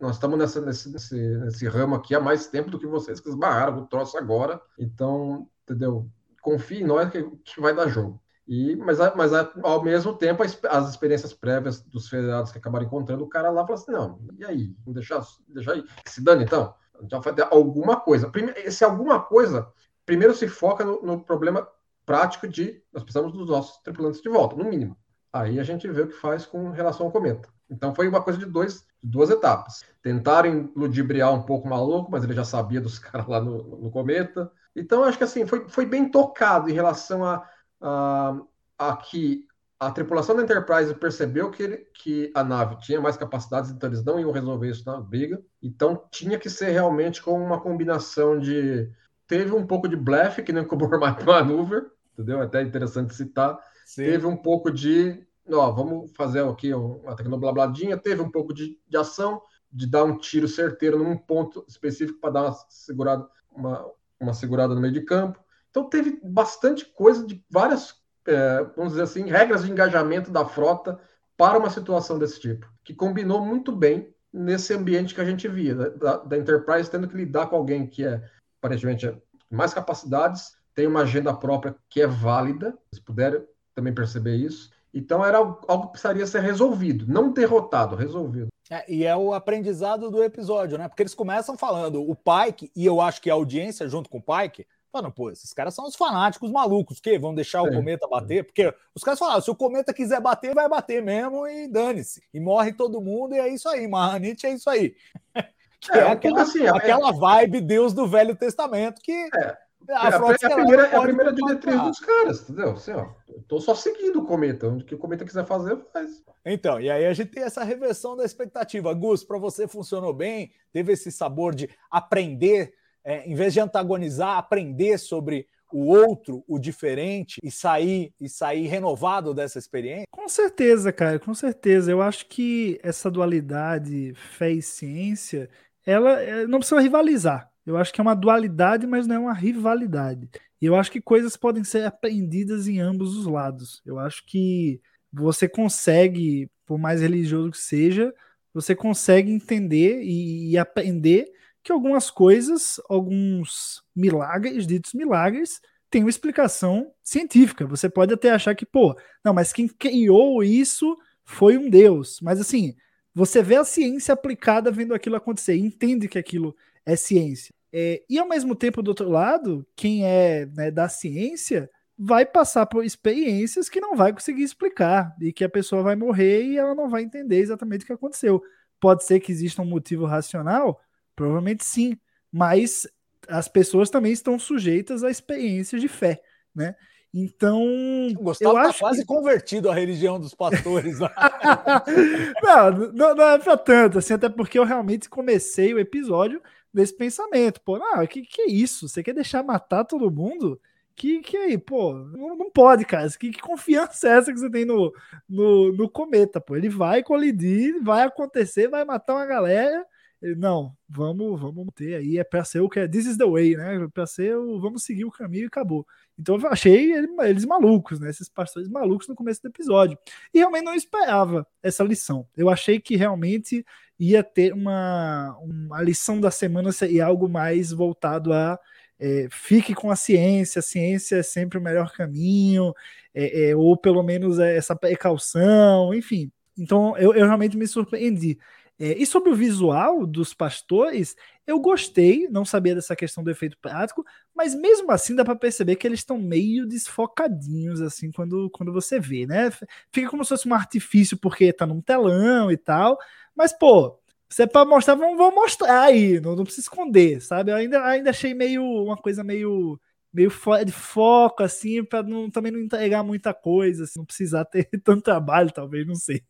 nós estamos nessa, nesse, nesse, nesse, ramo aqui há mais tempo do que vocês que esbarraram o troço agora. Então entendeu? Confie em nós que, vai dar jogo. E mas, mas ao mesmo tempo as experiências prévias dos federados que acabaram encontrando o cara lá falou assim não e aí? Deixar deixar aí? Que se dane então. Já vai ter alguma coisa. Primeiro se alguma coisa primeiro se foca no, no problema prático de nós precisamos dos nossos tripulantes de volta, no mínimo. Aí a gente vê o que faz com relação ao cometa. Então foi uma coisa de dois, duas etapas. Tentaram ludibriar um pouco o maluco, mas ele já sabia dos caras lá no, no cometa. Então acho que assim foi, foi bem tocado em relação a, a, a que a tripulação da Enterprise percebeu que, ele, que a nave tinha mais capacidades, então eles não iam resolver isso na briga. Então tinha que ser realmente com uma combinação de teve um pouco de blefe, que nem com o Bormat Maneuver, entendeu? É até interessante citar. Sim. Teve um pouco de, ó, vamos fazer aqui uma tecnoblabladinha, teve um pouco de, de ação, de dar um tiro certeiro num ponto específico para dar uma segurada, uma, uma segurada no meio de campo. Então teve bastante coisa de várias, é, vamos dizer assim, regras de engajamento da frota para uma situação desse tipo, que combinou muito bem nesse ambiente que a gente via, da, da Enterprise tendo que lidar com alguém que é aparentemente mais capacidades, tem uma agenda própria que é válida, se puderem também perceber isso. Então era algo que precisaria ser resolvido, não derrotado, resolvido. É, e é o aprendizado do episódio, né? Porque eles começam falando, o Pike, e eu acho que a audiência junto com o Pike, falando, pô, esses caras são os fanáticos malucos, que vão deixar o é. cometa bater? Porque os caras falaram, se o cometa quiser bater, vai bater mesmo e dane-se. E morre todo mundo e é isso aí, Mahanit é isso aí. Que é, é aquela, assim, é- aquela vibe Deus do Velho Testamento que. É. A, é, a, a, primeira, é a primeira diretriz dos caras, entendeu? Assim, ó, eu tô só seguindo o cometa. O que o cometa quiser fazer, faz. Então, e aí a gente tem essa reversão da expectativa. Gus, para você funcionou bem? Teve esse sabor de aprender, é, em vez de antagonizar, aprender sobre o outro, o diferente e sair e sair renovado dessa experiência? Com certeza, cara, com certeza. Eu acho que essa dualidade fé e ciência ela é, não precisa rivalizar. Eu acho que é uma dualidade, mas não é uma rivalidade. E eu acho que coisas podem ser aprendidas em ambos os lados. Eu acho que você consegue, por mais religioso que seja, você consegue entender e aprender que algumas coisas, alguns milagres, ditos milagres, têm uma explicação científica. Você pode até achar que, pô, não, mas quem criou isso foi um Deus. Mas assim, você vê a ciência aplicada vendo aquilo acontecer, entende que aquilo é ciência. É, e ao mesmo tempo, do outro lado, quem é né, da ciência vai passar por experiências que não vai conseguir explicar e que a pessoa vai morrer e ela não vai entender exatamente o que aconteceu. Pode ser que exista um motivo racional? Provavelmente sim, mas as pessoas também estão sujeitas a experiências de fé, né? Então. O Gustavo eu tá quase que... convertido à religião dos pastores. não, não, não, é pra tanto, assim, até porque eu realmente comecei o episódio nesse pensamento. Pô, não, que, que é isso? Você quer deixar matar todo mundo? Que, que aí, pô, não, não pode, cara. Que, que confiança é essa que você tem no, no, no cometa, pô? Ele vai colidir, vai acontecer, vai matar uma galera. Ele, não, vamos, vamos ter aí, é pra ser o que é, this is the way, né? Pra ser o, vamos seguir o caminho e acabou. Então eu achei ele- eles malucos, né? Esses pastores malucos no começo do episódio. E realmente não esperava essa lição. Eu achei que realmente ia ter uma, uma lição da semana e algo mais voltado a é, fique com a ciência, a ciência é sempre o melhor caminho, é, é, ou pelo menos é essa precaução, enfim. Então eu, eu realmente me surpreendi. É, e sobre o visual dos pastores, eu gostei, não sabia dessa questão do efeito prático, mas mesmo assim dá para perceber que eles estão meio desfocadinhos, assim, quando, quando você vê, né? Fica como se fosse um artifício, porque tá num telão e tal, mas, pô, se é pra mostrar, vamos, vamos mostrar aí, não, não precisa esconder, sabe? Eu ainda, ainda achei meio uma coisa meio meio fora de foco, assim, para não, também não entregar muita coisa, assim, não precisar ter tanto trabalho, talvez, não sei.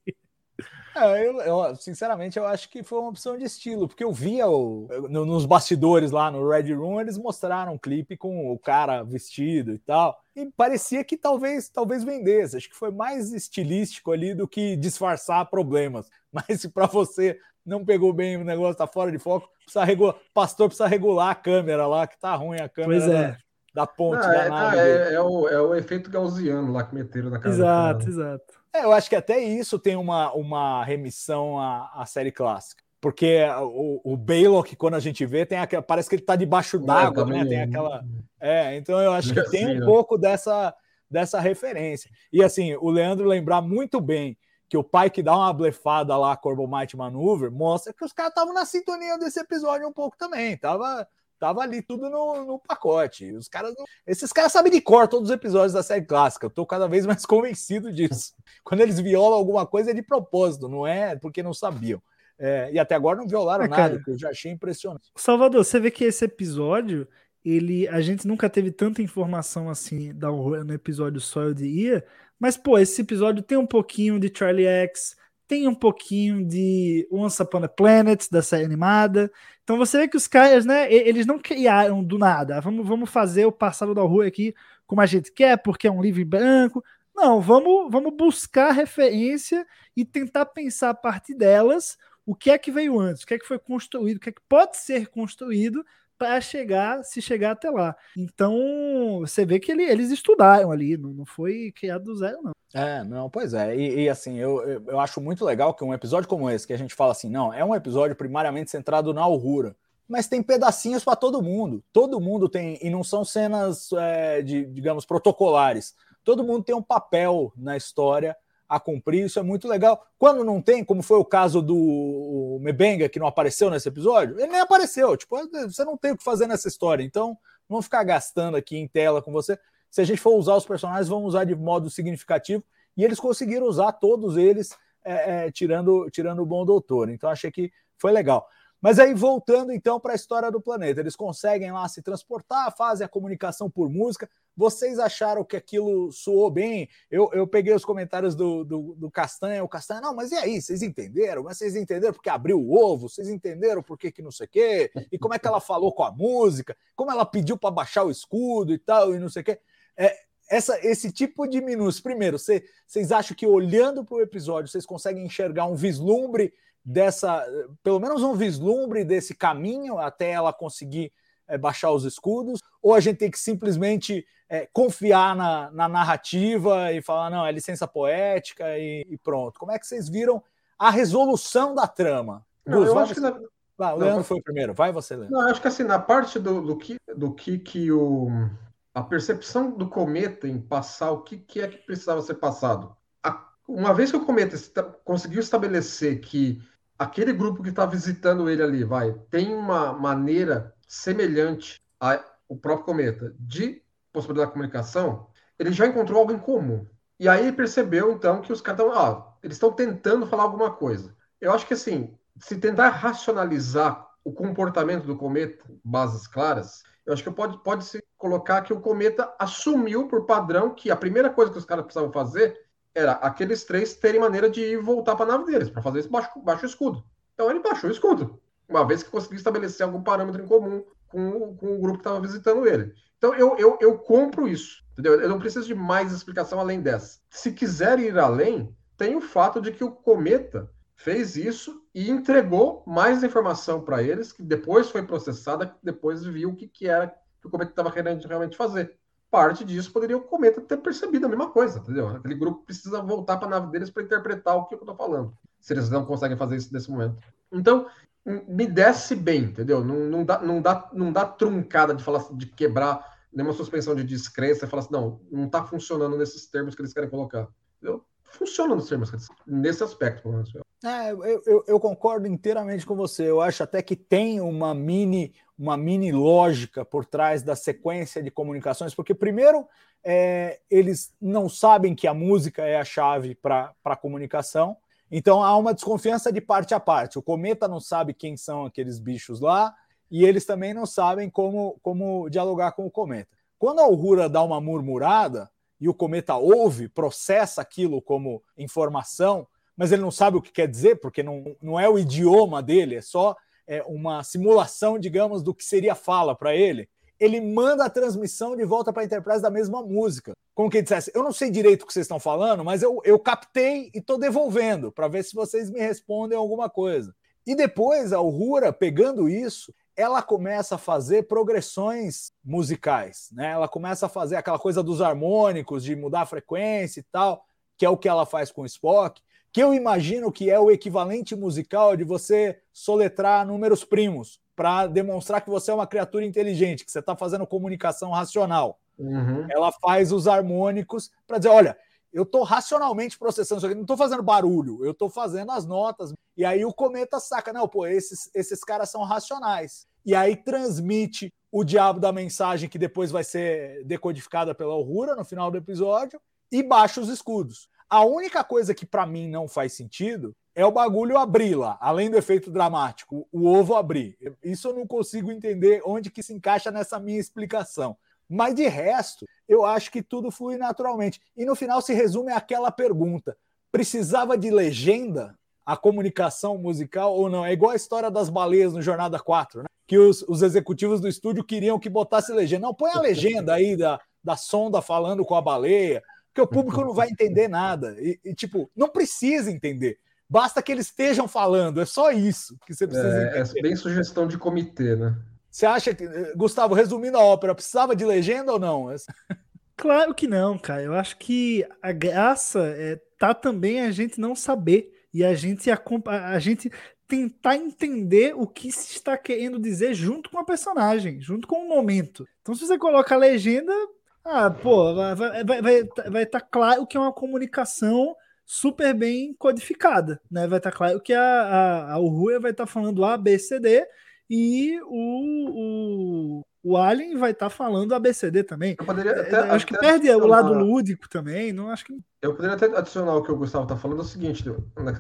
É, eu, eu, sinceramente, eu acho que foi uma opção de estilo, porque eu via o, no- nos bastidores lá no Red Room, eles mostraram um clipe com o cara vestido e tal, e parecia que talvez talvez vendesse. Acho que foi mais estilístico ali do que disfarçar problemas. Mas se para você não pegou bem o negócio, tá fora de foco, precisa regular, pastor precisa regular a câmera lá, que tá ruim a câmera Pois é. da, da ponte Ah, da é, nave. é- é o, é o efeito gaussiano lá que meteram na casa Exato, exato. É, eu acho que até isso tem uma, uma remissão à, à série clássica. Porque o, o Baylock, quando a gente vê, tem aquela, parece que ele tá debaixo d'água, né? Tem é. aquela. É, então eu acho que tem um pouco dessa, dessa referência. E assim, o Leandro lembrar muito bem que o pai que dá uma blefada lá, Corbo Might Maneuver, mostra que os caras estavam na sintonia desse episódio um pouco também. Tava, tava ali tudo no, no pacote. Os caras não- Esses caras sabem de cor todos os episódios da série clássica. Eu tô cada vez mais convencido disso. Quando eles violam alguma coisa é de propósito, não é porque não sabiam. É, e até agora não violaram É, nada, cara. que eu já achei impressionante. Salvador, você vê que esse episódio, ele, a gente nunca teve tanta informação assim da horror no episódio só eu diria, mas pô, esse episódio tem um pouquinho de Charlie X, tem um pouquinho de Once Upon a Planet da série animada. Então você vê que os caras, né, eles não criaram do nada. Vamos, vamos fazer o passado da rua aqui como a gente quer, porque é um livro branco. Não, vamos, vamos buscar referência e tentar pensar a partir delas o que é que veio antes, o que é que foi construído, o que é que pode ser construído para chegar, se chegar até lá. Então, você vê que ele- eles estudaram ali, não, não foi criado do zero, não. É, não, pois é. E, e, assim, eu, eu, acho muito legal que um episódio como esse, que a gente fala assim, não, é um episódio primariamente centrado na Aurora, mas tem pedacinhos para todo mundo. Todo mundo tem, e não são cenas, é, de, digamos, protocolares. Todo mundo tem um papel na história a cumprir, isso é muito legal. Quando não tem, como foi o caso do Mebenga, que não apareceu nesse episódio, ele nem apareceu. Tipo, você não tem o que fazer nessa história, então vamos ficar gastando aqui em tela com você se a gente for usar os personagens, vamos usar de modo significativo. E eles conseguiram usar todos eles, é, é, tirando, tirando o bom doutor. Então achei que foi legal. Mas aí, voltando então para a história do planeta, eles conseguem lá se transportar, fazem a comunicação por música. Vocês acharam que aquilo soou bem? Eu, eu peguei os comentários do, do, do Castanha, o Castanha, não, mas e aí? Vocês entenderam? Mas vocês entenderam porque abriu o ovo? Vocês entenderam por que, que não sei o quê? E como é que ela falou com a música? Como ela pediu para baixar o escudo e tal, e não sei o quê? É, essa, esse tipo de minúcias. Primeiro, cê, vocês acham que olhando para o episódio, vocês conseguem enxergar um vislumbre dessa, pelo menos um vislumbre desse caminho até ela conseguir é, baixar os escudos? Ou a gente tem que simplesmente é, confiar na, na, narrativa e falar, não, é licença poética e, e, pronto? Como é que vocês viram a resolução da trama? Não, Gus, eu acho você... que na... ah, o Não, Leandro foi o primeiro, vai você, Leandro. Não, eu acho que assim, na parte do, do, que, do que que o a percepção do cometa em passar o que, que é que precisava ser passado. A, uma vez que o cometa esta, conseguiu estabelecer que aquele grupo que está visitando ele ali, vai, tem uma maneira semelhante ao próprio cometa de possibilidade de comunicação, ele já encontrou algo em comum. E aí ele percebeu, então, que os caras estão, ah, eles estão tentando falar alguma coisa. Eu acho que, assim, se tentar racionalizar o comportamento do cometa, bases claras, eu acho que pode, pode se colocar que o cometa assumiu por padrão que a primeira coisa que os caras precisavam fazer era aqueles três terem maneira de voltar para a nave deles, para fazer esse baixo, baixo escudo. Então ele baixou o escudo, uma vez que conseguiu estabelecer algum parâmetro em comum com, com o grupo que estava visitando ele. Então eu, eu, eu compro isso, entendeu? Eu não preciso de mais explicação além dessa. Se quiser ir além, tem o fato de que o cometa fez isso e entregou mais informação para eles, que depois foi processada, que depois viu o que, que era que o cometa estava querendo realmente fazer. Parte disso poderia o cometa ter percebido a mesma coisa, entendeu? Aquele grupo precisa voltar para a nave deles para interpretar o que eu estou falando, se eles não conseguem fazer isso nesse momento. Então, me desce bem, entendeu? Não, não, dá, não, dá, não dá truncada de falar de quebrar nenhuma suspensão de descrença e falar assim, não, não está funcionando nesses termos que eles querem colocar. Entendeu? Funciona nos termos, nesse aspecto, pelo menos. É, eu, eu, eu, concordo inteiramente com você. Eu acho até que tem uma mini, uma mini lógica por trás da sequência de comunicações, porque primeiro é, eles não sabem que a música é a chave para a comunicação. Então há uma desconfiança de parte a parte. O cometa não sabe quem são aqueles bichos lá, e eles também não sabem como, como dialogar com o cometa. Quando a Uhura dá uma murmurada e o cometa ouve, processa aquilo como informação, mas ele não sabe o que quer dizer, porque não, não é o idioma dele, é só é, uma simulação, digamos, do que seria fala para ele ele manda a transmissão de volta para a Enterprise da mesma música. Como que ele dissesse, eu não sei direito o que vocês estão falando, mas eu, eu captei e estou devolvendo para ver se vocês me respondem alguma coisa. E depois a Uhura, pegando isso, ela começa a fazer progressões musicais, né? Ela começa a fazer aquela coisa dos harmônicos, de mudar a frequência e tal, que é o que ela faz com o Spock, que eu imagino que é o equivalente musical de você soletrar números primos para demonstrar que você é uma criatura inteligente, que você está fazendo comunicação racional. Uhum. Ela faz os harmônicos para dizer: olha, eu estou racionalmente processando isso aqui, não estou fazendo barulho, eu estou fazendo as notas. E aí o cometa saca: não, pô, esses, esses caras são racionais. E aí transmite o diabo da mensagem que depois vai ser decodificada pela Aurora no final do episódio e baixa os escudos. A única coisa que para mim não faz sentido é o bagulho abrir lá, além do efeito dramático, o ovo abrir. Isso eu não consigo entender onde que se encaixa nessa minha explicação. Mas de resto, eu acho que tudo flui naturalmente. E no final se resume àquela pergunta: precisava de legenda a comunicação musical ou não? É igual a história das baleias no Jornada 4, né? Que os, os executivos do estúdio queriam que botasse legenda. Não, põe a legenda aí da, da sonda falando com a baleia, porque o público não vai entender nada. E, e tipo, não precisa entender. Basta que eles estejam falando, é só isso que você precisa é, entender. É bem sugestão de comitê, né? Você acha que, Gustavo, resumindo a ópera, precisava de legenda ou não? Claro que não, cara. Eu acho que a graça é, tá também a gente não saber e a gente a, a gente tentar entender o que se está querendo dizer junto com a personagem, junto com o momento. Então, se você coloca a legenda, ah, pô, vai estar vai, vai, vai tá claro que é uma comunicação super bem codificada, né? Vai estar tá claro que a, a, a vai estar tá falando A, B, C, D e o, o, o Alien vai estar tá falando ABCD também. Eu poderia até, é, acho que perde o lado lúdico também, não acho que. Eu poderia até adicionar o que o Gustavo está falando, é o seguinte,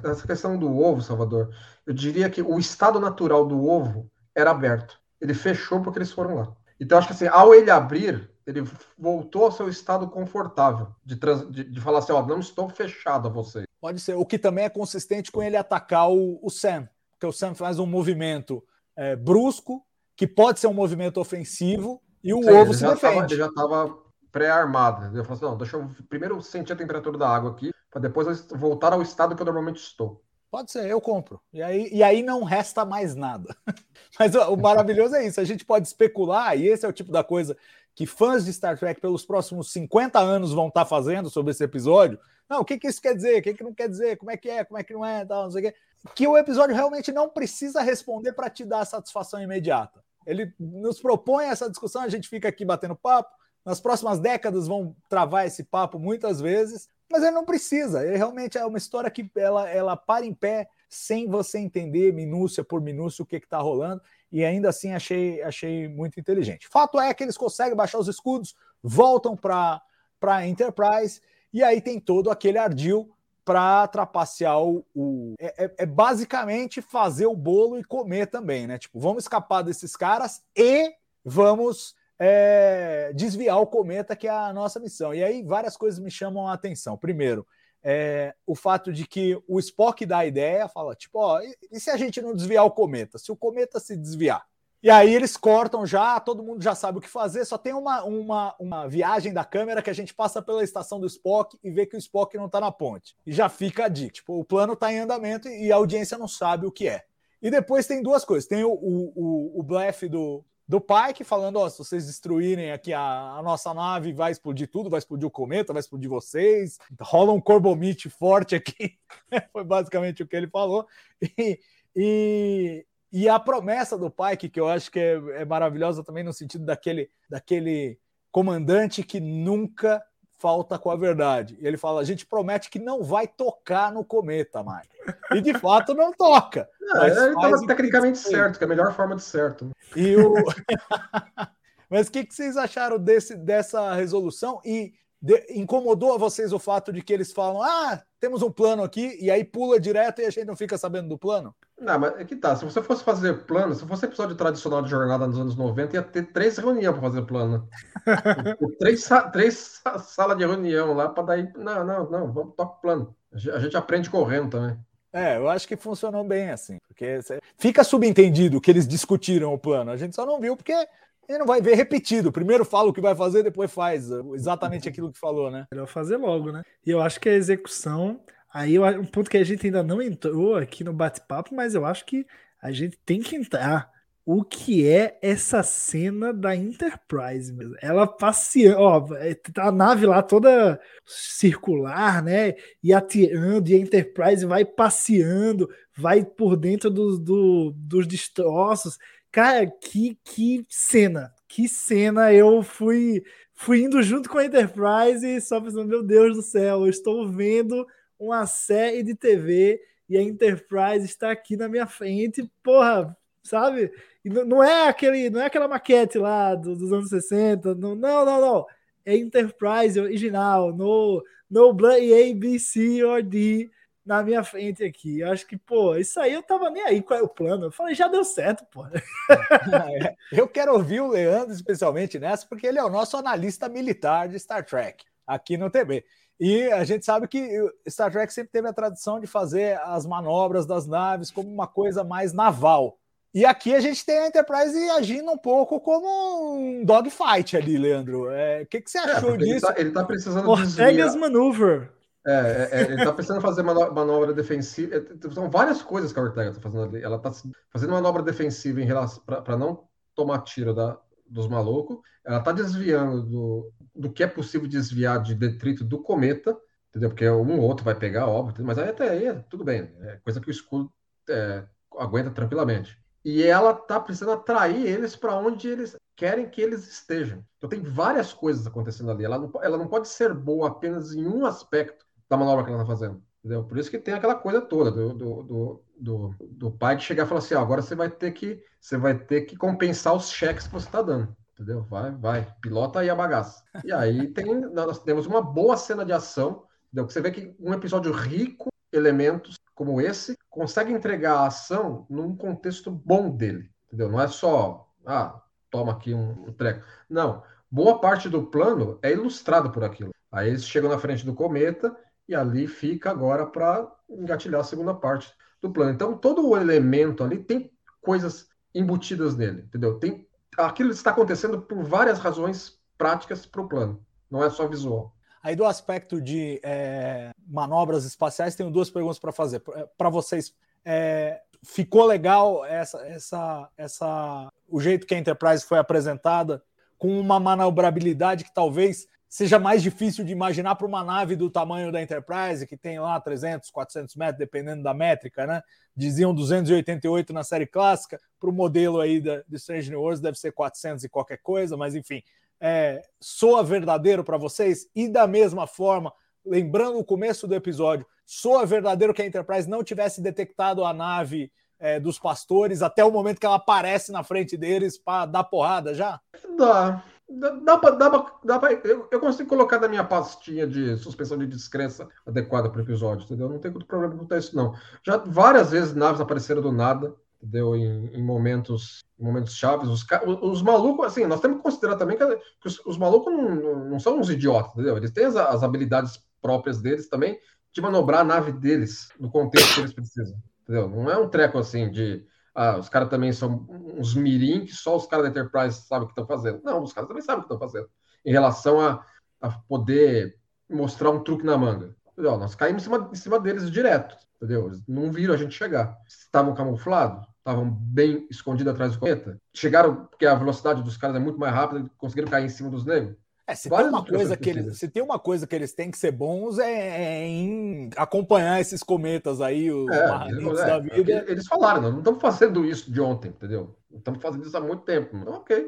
nessa questão do ovo, Salvador, eu diria que o estado natural do ovo era aberto. Ele fechou porque eles foram lá. Então, acho que assim, ao ele abrir, ele voltou ao seu estado confortável de, trans, de, de falar assim, ó, não estou fechado a você. Pode ser, o que também é consistente com ele atacar o, o Sam, porque o Sam faz um movimento é, brusco, que pode ser um movimento ofensivo, e o Sim, ovo se defende. Tava, ele já estava pré-armado. Ele falou assim, não, deixa eu primeiro sentir a temperatura da água aqui, para depois voltar ao estado que eu normalmente estou. Pode ser, eu compro. E aí, e aí não resta mais nada. Mas o maravilhoso é isso, a gente pode especular, e esse é o tipo da coisa que fãs de Star Trek pelos próximos 50 anos vão estar tá fazendo sobre esse episódio. Não, o que, que isso quer dizer? O que, que não quer dizer? Como é que é? Como é que não é? Tal, não sei o quê. Que o episódio realmente não precisa responder para te dar satisfação imediata. Ele nos propõe essa discussão, a gente fica aqui batendo papo. Nas próximas décadas vão travar esse papo muitas vezes, mas ele não precisa. Ele realmente é uma história que ela, ela para em pé sem você entender minúcia por minúcia o que está rolando e ainda assim achei, achei muito inteligente. Fato é que eles conseguem baixar os escudos, voltam para a Enterprise, e aí tem todo aquele ardil para trapacear o. o é, é, é, basicamente fazer o bolo e comer também, né? Tipo, vamos escapar desses caras e vamos é, desviar o cometa, que é a nossa missão. E aí várias coisas me chamam a atenção. Primeiro, é, o fato de que o Spock dá a ideia, fala, tipo, ó, e, e, se a gente não desviar o cometa? Se o cometa se desviar, E aí eles cortam já, todo mundo já sabe o que fazer, só tem uma, uma, uma viagem da câmera que a gente passa pela estação do Spock e vê que o Spock não tá na ponte. E já fica a dica, tipo, o plano tá em andamento e a audiência não sabe o que é. E depois tem duas coisas, tem o, o, o, blefe do, do Pike falando, ó, se vocês destruírem aqui a, a, nossa nave, vai explodir tudo, vai explodir o cometa, vai explodir vocês, rola um corbomite forte aqui, foi basicamente o que ele falou, e, e, e a promessa do Pike, que eu acho que é, é maravilhosa também no sentido daquele, daquele comandante que nunca falta com a verdade. E ele fala: a gente promete que não vai tocar no cometa, mais. E de fato não toca. Não, ele estava tecnicamente certo, que é a melhor forma de certo. E o... mas o que, que vocês acharam desse, dessa resolução? E de, incomodou a vocês o fato de que eles falam: ah, temos um plano aqui, e aí pula direto e a gente não fica sabendo do plano? Não, mas é que tá. Se você fosse fazer plano, se fosse episódio tradicional de jornada nos anos 90, ia ter três reuniões para fazer plano. três três salas de reunião lá para daí. Não, não, não, vamos tocar o plano. A gente aprende correndo também. É, eu acho que funcionou bem assim, porque fica subentendido que eles discutiram o plano. A gente só não viu porque ele não vai ver repetido. Primeiro fala o que vai fazer, depois faz exatamente aquilo que falou, né? Melhor fazer logo, né? E eu acho que a execução. Aí um ponto que a gente ainda não entrou aqui no bate-papo, mas eu acho que a gente tem que entrar. O que é essa cena da Enterprise mesmo? Ela passeando, ó, é, tá a nave lá toda circular, né? E atirando, e a Enterprise vai passeando, vai por dentro do, do, dos destroços. Cara, que, que cena, que cena. Eu fui, fui indo junto com a Enterprise e só pensando, meu Deus do céu, eu estou vendo uma série de TV e a Enterprise está aqui na minha frente, porra, sabe? E não é aquele, não é aquela maquete lá dos, anos 60, não, não, não, não. É Enterprise original, no, no Bloody A, B, C or D na minha frente aqui. Eu acho que, pô, isso aí eu tava nem aí qual é o plano. Eu falei, já deu certo, pô. É, eu quero ouvir o Leandro, especialmente nessa, porque ele é o nosso analista militar de Star Trek aqui no TB. E a gente sabe que Star Trek sempre teve a tradição de fazer as manobras das naves como uma coisa mais naval. E aqui a gente tem a Enterprise agindo um pouco como um dogfight ali, Leandro. É, o que, que você é, achou é, disso? Ele está tá precisando Ortega's Maneuver. É, é, é, ele está precisando fazer manobra defensiva. É, são várias coisas que a Ortega está fazendo ali. Ela está fazendo manobra defensiva em relação para não tomar tiro da, dos malucos. Ela está desviando do, do que é possível desviar de detrito do cometa, entendeu? Porque um ou outro vai pegar, óbvio, mas aí até aí é tudo bem. É coisa que o escudo é, aguenta tranquilamente. E ela está precisando atrair eles para onde eles querem que eles estejam. Então tem várias coisas acontecendo ali. Ela não, ela não pode ser boa apenas em um aspecto da manobra que ela está fazendo. Entendeu? Por isso que tem aquela coisa toda do, do, do, do, pai que chegar e falar assim: agora você vai ter que você vai ter que compensar os cheques que você está dando. Entendeu? Vai, vai, pilota aí a bagaça. E aí tem, nós temos uma boa cena de ação. Entendeu? Você vê que um episódio rico elementos como esse consegue entregar a ação num contexto bom dele. Entendeu? Não é só, ah, toma aqui um treco. Não. Boa parte do plano é ilustrado por aquilo. Aí eles chegam na frente do cometa e ali fica agora para engatilhar a segunda parte do plano. Então, todo o elemento ali tem coisas embutidas nele, entendeu? Tem aquilo está acontecendo por várias razões práticas para o plano, não é só visual. Aí, do aspecto de é, manobras espaciais, tenho duas perguntas para fazer. Para vocês, é, ficou legal essa, essa, essa, o jeito que a Enterprise foi apresentada, com uma manobrabilidade que talvez seja mais difícil de imaginar para uma nave do tamanho da Enterprise, que tem lá 300, 400 metros, dependendo da métrica, né? Diziam 288 na série clássica, para o modelo aí da, de Strange New Worlds deve ser 400 e qualquer coisa, mas enfim, é, soa verdadeiro para vocês? E da mesma forma, lembrando o começo do episódio, soa verdadeiro que a Enterprise não tivesse detectado a nave é, dos pastores até o momento que ela aparece na frente deles para dar porrada já? Dá, Dá, pra, dá pra, dá pra, eu, eu consigo colocar na minha pastinha de suspensão de descrença adequada para o episódio, entendeu? Não tem muito problema com isso, não. Já várias vezes naves apareceram do nada, entendeu? Em, em momentos momentos chaves. Os, os, malucos, assim, nós temos que considerar também que, que os, os, malucos não, não, são uns idiotas, entendeu? Eles têm as, as habilidades próprias deles também de manobrar a nave deles no contexto que eles precisam, entendeu? Não é um treco assim de ah, os caras também são uns mirim que só os caras da Enterprise sabem o que estão fazendo. Não, os caras também sabem o que estão fazendo. Em relação a, a poder mostrar um truque na manga. Ó, nós caímos em cima, em cima deles direto, entendeu? Eles não viram a gente chegar. Estavam camuflados, estavam bem escondidos atrás do cometa. Chegaram, porque a velocidade dos caras é muito mais rápida, conseguiram cair em cima dos negros. É, se tem, uma coisa que eles, se tem uma coisa que eles têm que ser bons é, é em acompanhar esses cometas aí, os É, eles, é, da é, vida. eles falaram, não estamos fazendo isso de ontem, entendeu? Estamos fazendo isso há muito tempo. Então, ok.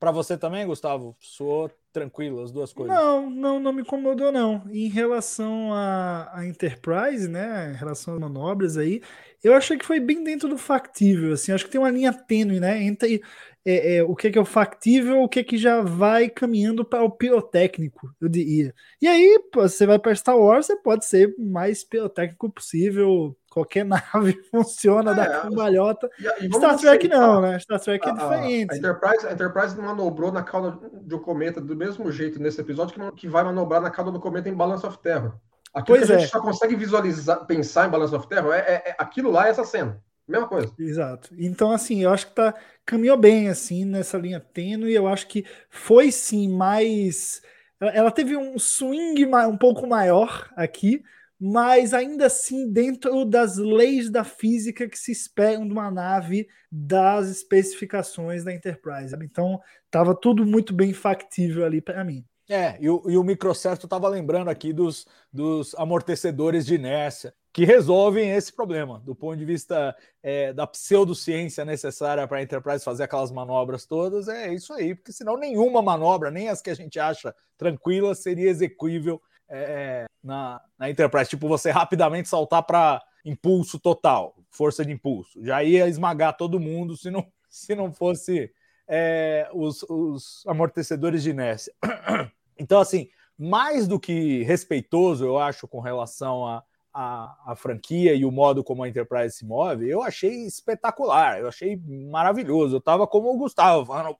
Pra você também, Gustavo? Soou tranquilo as duas coisas. Não, não, não me incomodou, não. Em relação à à Enterprise, né? Em relação às manobras aí, eu achei que foi bem dentro do factível, assim. Acho que tem uma linha tênue, né? Entre é, é, o que é, que é o factível, o que é que já vai caminhando para o pirotécnico, eu diria. E aí, você vai para Star Wars, você pode ser o mais pirotécnico possível. Qualquer nave funciona É, da cambalhota. E, e vamos Star Trek aceitar. não, né? Star Trek é A- a- diferente. A, Enterprise, a Enterprise manobrou na cauda de um cometa do mesmo jeito nesse episódio que, que vai manobrar na cauda do cometa em Balance of Terror. Aquilo Pois que a gente é. só consegue visualizar, pensar em Balance of Terror é, é- é- aquilo lá, é essa cena. Mesma coisa. Exato. Então, assim, eu acho que tá caminhou bem assim nessa linha tênue. Eu acho que foi sim mais. Ela, teve um swing um pouco maior aqui, mas ainda assim dentro das leis da física que se esperam de uma nave das especificações da Enterprise. Então, tava tudo muito bem factível ali para mim. É, e o, e o Microcerto estava lembrando aqui dos, dos amortecedores de inércia, que resolvem esse problema, do ponto de vista é, da pseudociência necessária para a Enterprise fazer aquelas manobras todas. É isso aí, porque senão nenhuma manobra, nem as que a gente acha tranquilas, seria execuível é, na, na Enterprise. Tipo, você rapidamente saltar para impulso total, força de impulso. Já ia esmagar todo mundo se não, se não fosse é, os, os amortecedores de inércia. Então, assim, mais do que respeitoso, eu acho, com relação à a, a, franquia e o modo como a Enterprise se move, eu achei espetacular, eu achei maravilhoso. Eu tava como o Gustavo, falando,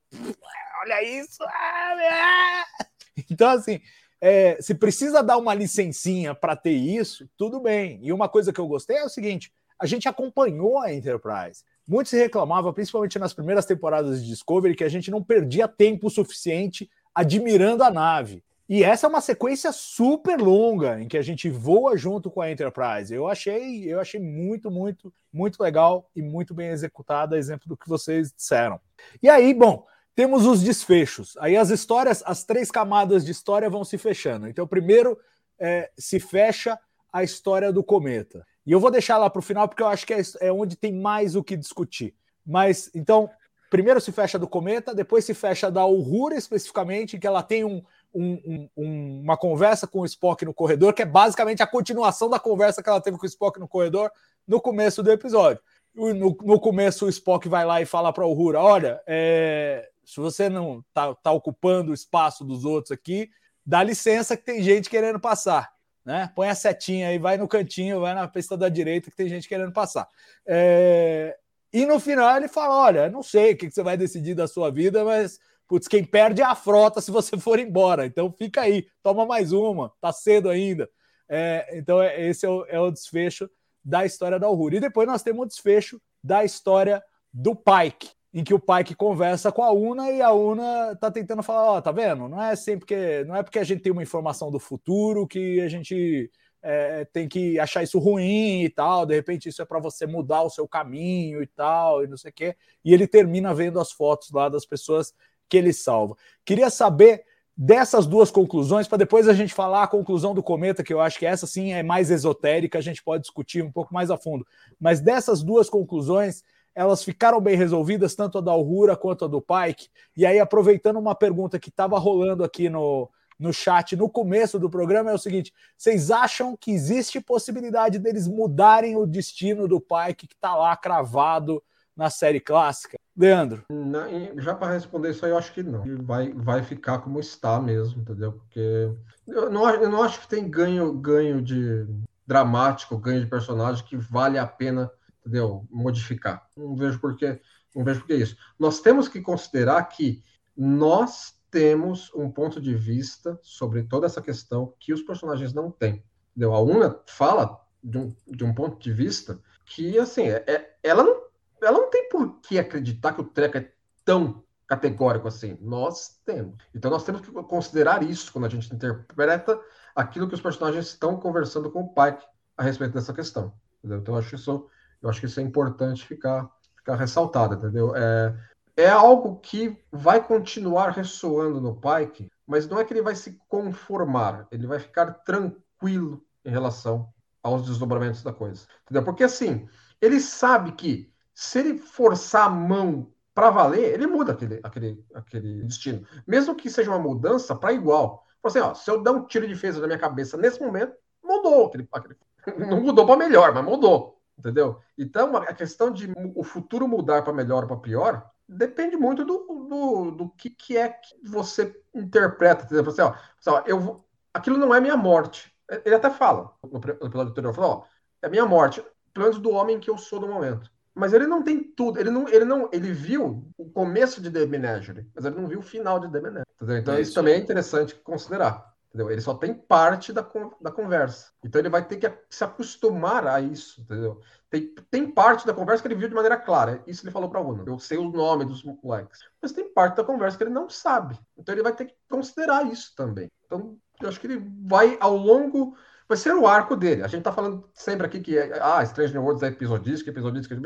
olha isso! ah, ah." Então, assim, é, se precisa dar uma licencinha para ter isso, tudo bem. E uma coisa que eu gostei é o seguinte: a gente acompanhou a Enterprise. Muito se reclamava, principalmente nas primeiras temporadas de Discovery, que a gente não perdia tempo suficiente admirando a nave. E essa é uma sequência super longa em que a gente voa junto com a Enterprise. Eu achei, eu achei muito, muito, muito legal e muito bem executada, exemplo do que vocês disseram. E aí, bom, temos os desfechos. Aí as histórias, as três camadas de história vão se fechando. Então, primeiro é, se fecha a história do cometa. E eu vou deixar lá para o final porque eu acho que é, é onde tem mais o que discutir. Mas então, primeiro se fecha do cometa, depois se fecha da Uhura especificamente, que ela tem um, um, um, uma conversa com o Spock no corredor, que é basicamente a continuação da conversa que ela teve com o Spock no corredor no começo do episódio. No, no começo, o Spock vai lá e fala para a Uhura: Olha, é, se você não está tá ocupando o espaço dos outros aqui, dá licença que tem gente querendo passar. Né? Põe a setinha aí, vai no cantinho, vai na pista da direita que tem gente querendo passar. É... E no final ele fala: Olha, não sei o que você vai decidir da sua vida, mas putz, quem perde é a frota se você for embora. Então fica aí, toma mais uma, tá cedo ainda. É, então é, esse é o, é o, desfecho da história da Uhura. E depois nós temos o desfecho da história do Pike, em que o Pike conversa com a Una e a Una tá tentando falar, ó, oh, tá vendo? Não é sempre que não é porque a gente tem uma informação do futuro que a gente é, tem que achar isso ruim e tal, de repente isso é para você mudar o seu caminho e tal, e não sei o quê. E ele termina vendo as fotos lá das pessoas que ele salva. Queria saber dessas duas conclusões, para depois a gente falar a conclusão do cometa, que eu acho que essa sim é mais esotérica, a gente pode discutir um pouco mais a fundo. Mas dessas duas conclusões, elas ficaram bem resolvidas, tanto a da Uhura quanto a do Pike. E aí, aproveitando uma pergunta que estava rolando aqui no, no chat no começo do programa, é o seguinte: vocês acham que existe possibilidade deles mudarem o destino do Pike que está lá cravado na série clássica? Leandro? Não, já para responder isso aí, eu acho que não. Vai, vai ficar como está mesmo, entendeu? Porque eu não, eu não acho que tem ganho, ganho de dramático, ganho de personagem que vale a pena, entendeu? Modificar. Não vejo por que, não vejo por que isso. Nós temos que considerar que nós temos um ponto de vista sobre toda essa questão que os personagens não têm. Entendeu? A Una fala de um, de um ponto de vista que, assim, é, ela não ela não tem por que acreditar que o treco é tão categórico assim. Nós temos. Então nós temos que considerar isso quando a gente interpreta aquilo que os personagens estão conversando com o Pike a respeito dessa questão. Entendeu? Então eu acho isso, eu acho que isso é importante ficar, ficar ressaltado, entendeu? É, é algo que vai continuar ressoando no Pike, mas não é que ele vai se conformar, ele vai ficar tranquilo em relação aos desdobramentos da coisa. Entendeu? Porque assim, ele sabe que se ele forçar a mão para valer, ele muda aquele, aquele, aquele destino. Mesmo que seja uma mudança para igual. Assim, ó, se eu der um tiro de defesa na minha cabeça nesse momento, mudou. Aquele, aquele, não mudou para melhor, mas mudou. Entendeu? Então, a questão de o futuro mudar para melhor ou para pior depende muito do, do, do que, que é que você interpreta. Entendeu? Assim, ó, assim, eu vou, aquilo não é minha morte. Ele até fala no, no episódio anterior, fala, ó, é minha morte, pelo menos do homem que eu sou no momento. Mas ele não tem tudo, ele não, ele não, ele viu o começo de The Menagerie, mas ele não viu o final de The Menagerie. Entendeu? Então é isso, isso também é interessante considerar. Entendeu? Ele só tem parte da, da conversa. Então ele vai ter que se acostumar a isso, entendeu? Tem, tem parte da conversa que ele viu de maneira clara. Isso ele falou para a Una. Eu sei o nome dos moleques. Mas tem parte da conversa que ele não sabe. Então ele vai ter que considerar isso também. Então eu acho que ele vai ao longo vai ser o arco dele. A gente tá falando sempre aqui que é, ah, Strange New Worlds é episodístico, episodístico,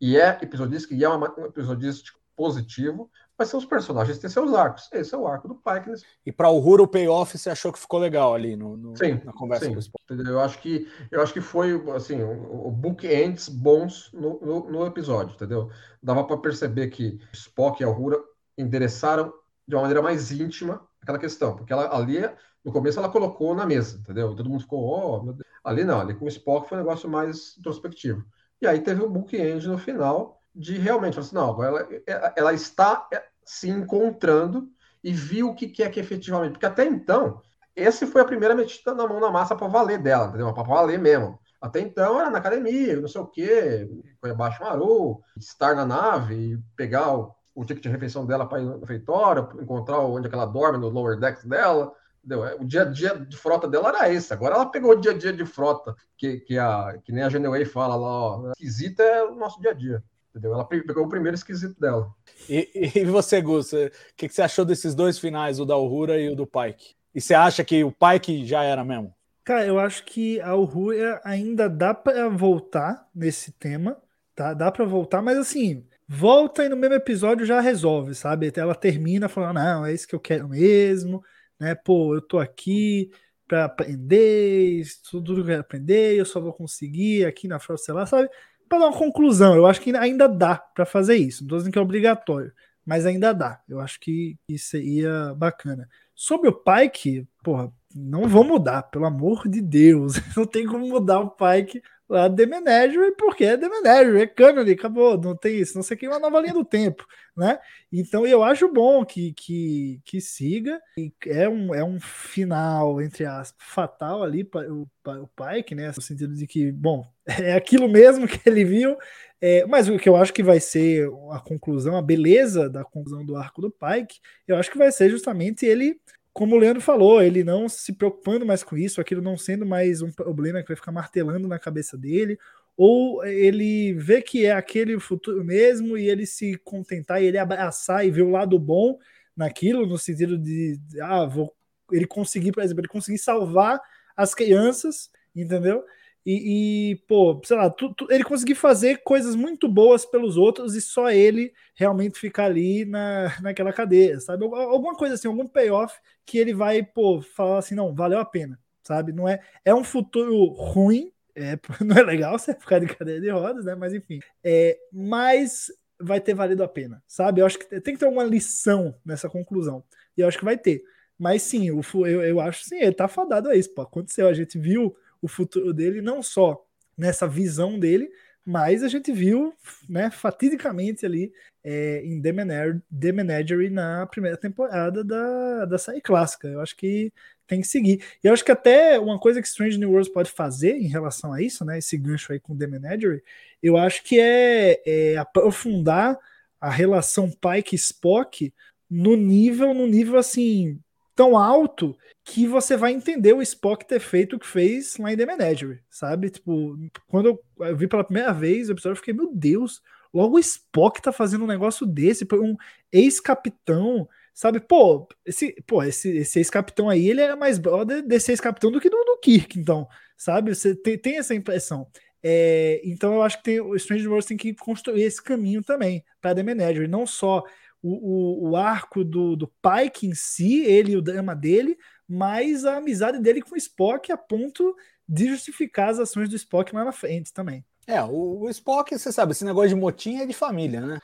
e é episodístico, e é um episodístico positivo, ser os personagens ter seus arcos. Esse é o arco do Pike. Nesse... E para o Huro, o payoff, você achou que ficou legal ali no, no sim, na conversa sim. com o Spock? Eu acho que eu acho que foi assim, o, o bookends bons no, no, no, episódio, entendeu? Dava para perceber que Spock e a Uhura endereçaram de uma maneira mais íntima aquela questão, porque ela ali no começo ela colocou na mesa, entendeu? Todo mundo ficou, oh, ali não, ali com o Spock foi um negócio mais introspectivo. E aí teve o bookend no final de realmente, assim, não, agora ela, ela está se encontrando e viu o que é que efetivamente. Porque até então, esse foi a primeira metida na mão na massa para valer dela, entendeu? Para valer mesmo. Até então era na academia, não sei o quê, foi abaixo Maru, estar na nave, pegar o, o ticket de refeição dela para ir no refeitório, encontrar onde é ela dorme, no lower decks dela. Entendeu? O dia a dia de frota dela era esse. Agora ela pegou o dia a dia de frota, que, que, a, que nem a Geneway fala lá, ó, esquisita é o nosso dia a dia. Entendeu? Ela pegou o primeiro esquisito dela. E, e você, Gus, o que, que, você achou desses dois finais, o da Uhura e o do Pike? E você acha que o Pike já era mesmo? Cara, eu acho que a Uhura ainda dá para voltar nesse tema, tá? Dá para voltar, mas assim, volta e no mesmo episódio já resolve, sabe? Ela termina falando, não, é isso que eu quero mesmo, né? Pô, eu tô aqui para aprender, tudo que eu quero aprender, eu só vou conseguir aqui na frota, sei lá, sabe? Para dar uma conclusão, eu acho que ainda dá para fazer isso. Não estou dizendo que é obrigatório, mas ainda dá. Eu acho que isso seria bacana. Sobre o Pike, porra, não vou mudar, pelo amor de Deus. Não tem como mudar o Pike lá The Menagerie, porque é The Menagerie, é canon, acabou, não tem isso, não sei que uma nova linha do tempo, né? Então eu acho bom que, que, que siga, é um, é um final, entre aspas, fatal ali para o, o Pike, né? No sentido de que, bom, é aquilo mesmo que ele viu, é, mas o que eu acho que vai ser a conclusão, a beleza da conclusão do arco do Pike, eu acho que vai ser justamente ele como o Leandro falou, ele não se preocupando mais com isso, aquilo não sendo mais um problema que vai ficar martelando na cabeça dele, ou ele vê que é aquele futuro mesmo e ele se contentar e ele abraçar e ver o lado bom naquilo, no sentido de, ah, vou, ele conseguir, por exemplo, ele conseguir salvar as crianças, entendeu? E, e, pô, sei lá, tu, tu, ele conseguir fazer coisas muito boas pelos outros e só ele realmente ficar ali na, naquela cadeia, sabe? Alguma coisa assim, algum payoff que ele vai, pô, falar assim, não, valeu a pena, sabe? Não é, é um futuro ruim, é, não é legal você ficar de cadeia de rodas, né? Mas enfim, é, mas vai ter valido a pena, sabe? Eu acho que tem que ter uma lição nessa conclusão, e eu acho que vai ter. Mas sim, eu, eu, eu acho sim, ele tá fadado a isso, pô. Aconteceu, a gente viu o futuro dele, não só nessa visão dele, mas a gente viu, né, fatidicamente ali é, em The, The Menagerie na primeira temporada da, da série clássica. Eu acho que tem que seguir. E eu acho que até uma coisa que Strange New Worlds pode fazer em relação a isso, né, esse gancho aí com The Menagerie, eu acho que é, é aprofundar a relação Pike-Spock no nível, no nível assim, tão alto que você vai entender o Spock ter feito o que fez lá em The Menagerie, sabe? Tipo, quando eu vi pela primeira vez o episódio, eu fiquei, meu Deus, Logo o Spock tá fazendo um negócio desse, um ex-capitão, sabe? Pô, esse, pô, esse, esse ex-capitão aí, ele é mais brother desse ex-capitão do que do, do Kirk, então, sabe? Você tem, tem essa impressão. É, então eu acho que tem, o Strange Worlds tem que construir esse caminho também para The Manager, não só o, o, o arco do, do Pike em si, ele e o drama dele, mas a amizade dele com o Spock a ponto de justificar as ações do Spock lá na frente também. É, o, o Spock, você sabe, esse negócio de motim é de família, né?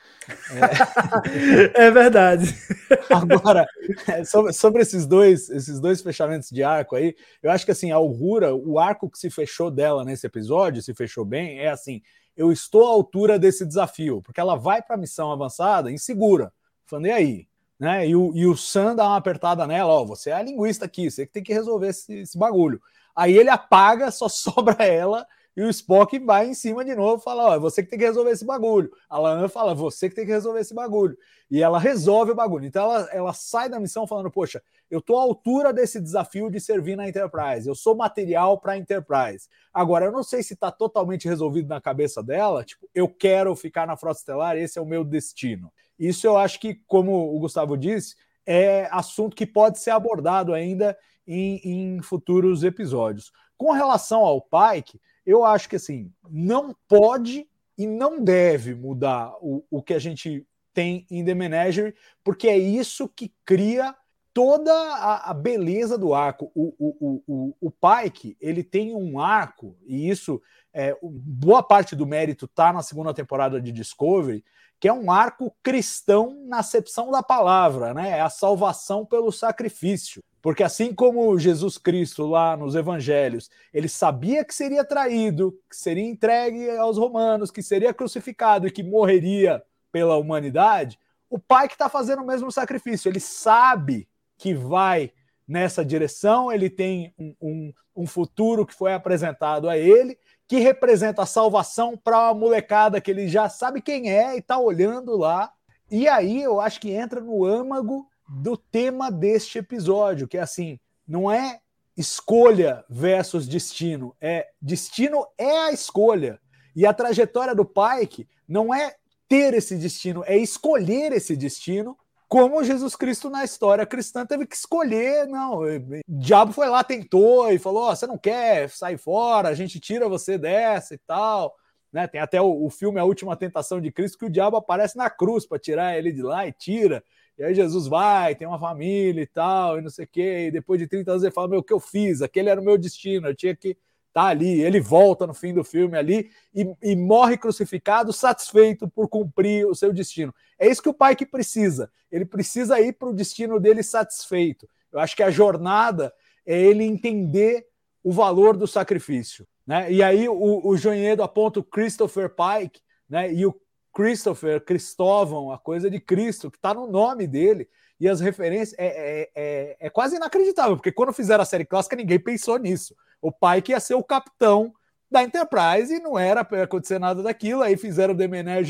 É, é verdade. Agora, é, sobre, sobre, esses dois, esses dois fechamentos de arco aí, eu acho que assim, a Augura, o arco que se fechou dela nesse episódio, se fechou bem, é assim, eu estou à altura desse desafio, porque ela vai para a missão avançada insegura, falando, e aí? Né? E, o, e o Sam dá uma apertada nela, ó, você é a linguista aqui, você que tem que resolver esse, esse bagulho. Aí ele apaga, só sobra ela e o Spock vai em cima de novo, fala: Ó, é você que tem que resolver esse bagulho. A Lana fala: Você que tem que resolver esse bagulho. E ela resolve o bagulho. Então ela, ela sai da missão falando: Poxa, eu tô à altura desse desafio de servir na Enterprise. Eu sou material para Enterprise. Agora, eu não sei se está totalmente resolvido na cabeça dela. Tipo, eu quero ficar na Frota Estelar, esse é o meu destino. Isso eu acho que, como o Gustavo disse, é assunto que pode ser abordado ainda em, em futuros episódios. Com relação ao Pike eu acho que assim, não pode e não deve mudar o, o que a gente tem em The Menagerie, porque é isso que cria toda a, a beleza do arco. O, o, o, o, Pike ele tem um arco, e isso é, boa parte do mérito está na segunda temporada de Discovery, que é um arco cristão na acepção da palavra, né? É a salvação pelo sacrifício. Porque assim como Jesus Cristo lá nos evangelhos, ele sabia que seria traído, que seria entregue aos romanos, que seria crucificado e que morreria pela humanidade, o pai que está fazendo o mesmo sacrifício, ele sabe que vai nessa direção, ele tem um, um, um futuro que foi apresentado a ele, que representa a salvação para a molecada que ele já sabe quem é e está olhando lá. E aí eu acho que entra no âmago do tema deste episódio, que é assim, não é escolha versus destino, é destino é a escolha. E a trajetória do Pike não é ter esse destino, é escolher esse destino, como Jesus Cristo na história cristã teve que escolher, não, o diabo foi lá, tentou e falou, oh, você não quer sair fora, a gente tira você dessa e tal, né? Tem até o, o filme A Última Tentação de Cristo que o diabo aparece na cruz para tirar ele de lá e tira. E aí Jesus vai, tem uma família e tal, e não sei o quê. E depois de 30 anos ele fala: Meu, o que eu fiz? Aquele era o meu destino, eu tinha que tá ali. Ele volta no fim do filme ali e, e, morre crucificado, satisfeito por cumprir o seu destino. É isso que o pai que precisa. Ele precisa ir para o destino dele satisfeito. Eu acho que a jornada é ele entender o valor do sacrifício. Né? E aí o, o Joinhedo aponta o Christopher Pike, né? E o Christopher, Cristóvão, a coisa de Cristo, que está no nome dele. E as referências é, é, é, é, quase inacreditável, porque quando fizeram a série clássica, ninguém pensou nisso. O pai que ia ser o capitão da Enterprise e não era para acontecer nada daquilo. Aí fizeram o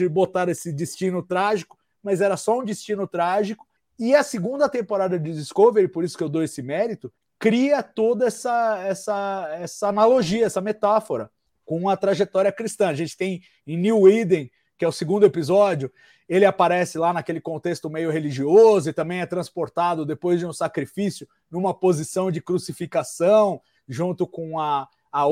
e botaram esse destino trágico, mas era só um destino trágico. E a segunda temporada de Discovery, por isso que eu dou esse mérito, cria toda essa, essa, essa analogia, essa metáfora com a trajetória cristã. A gente tem em New Eden que é o segundo episódio, ele aparece lá naquele contexto meio religioso e também é transportado depois de um sacrifício numa posição de crucificação junto com a, a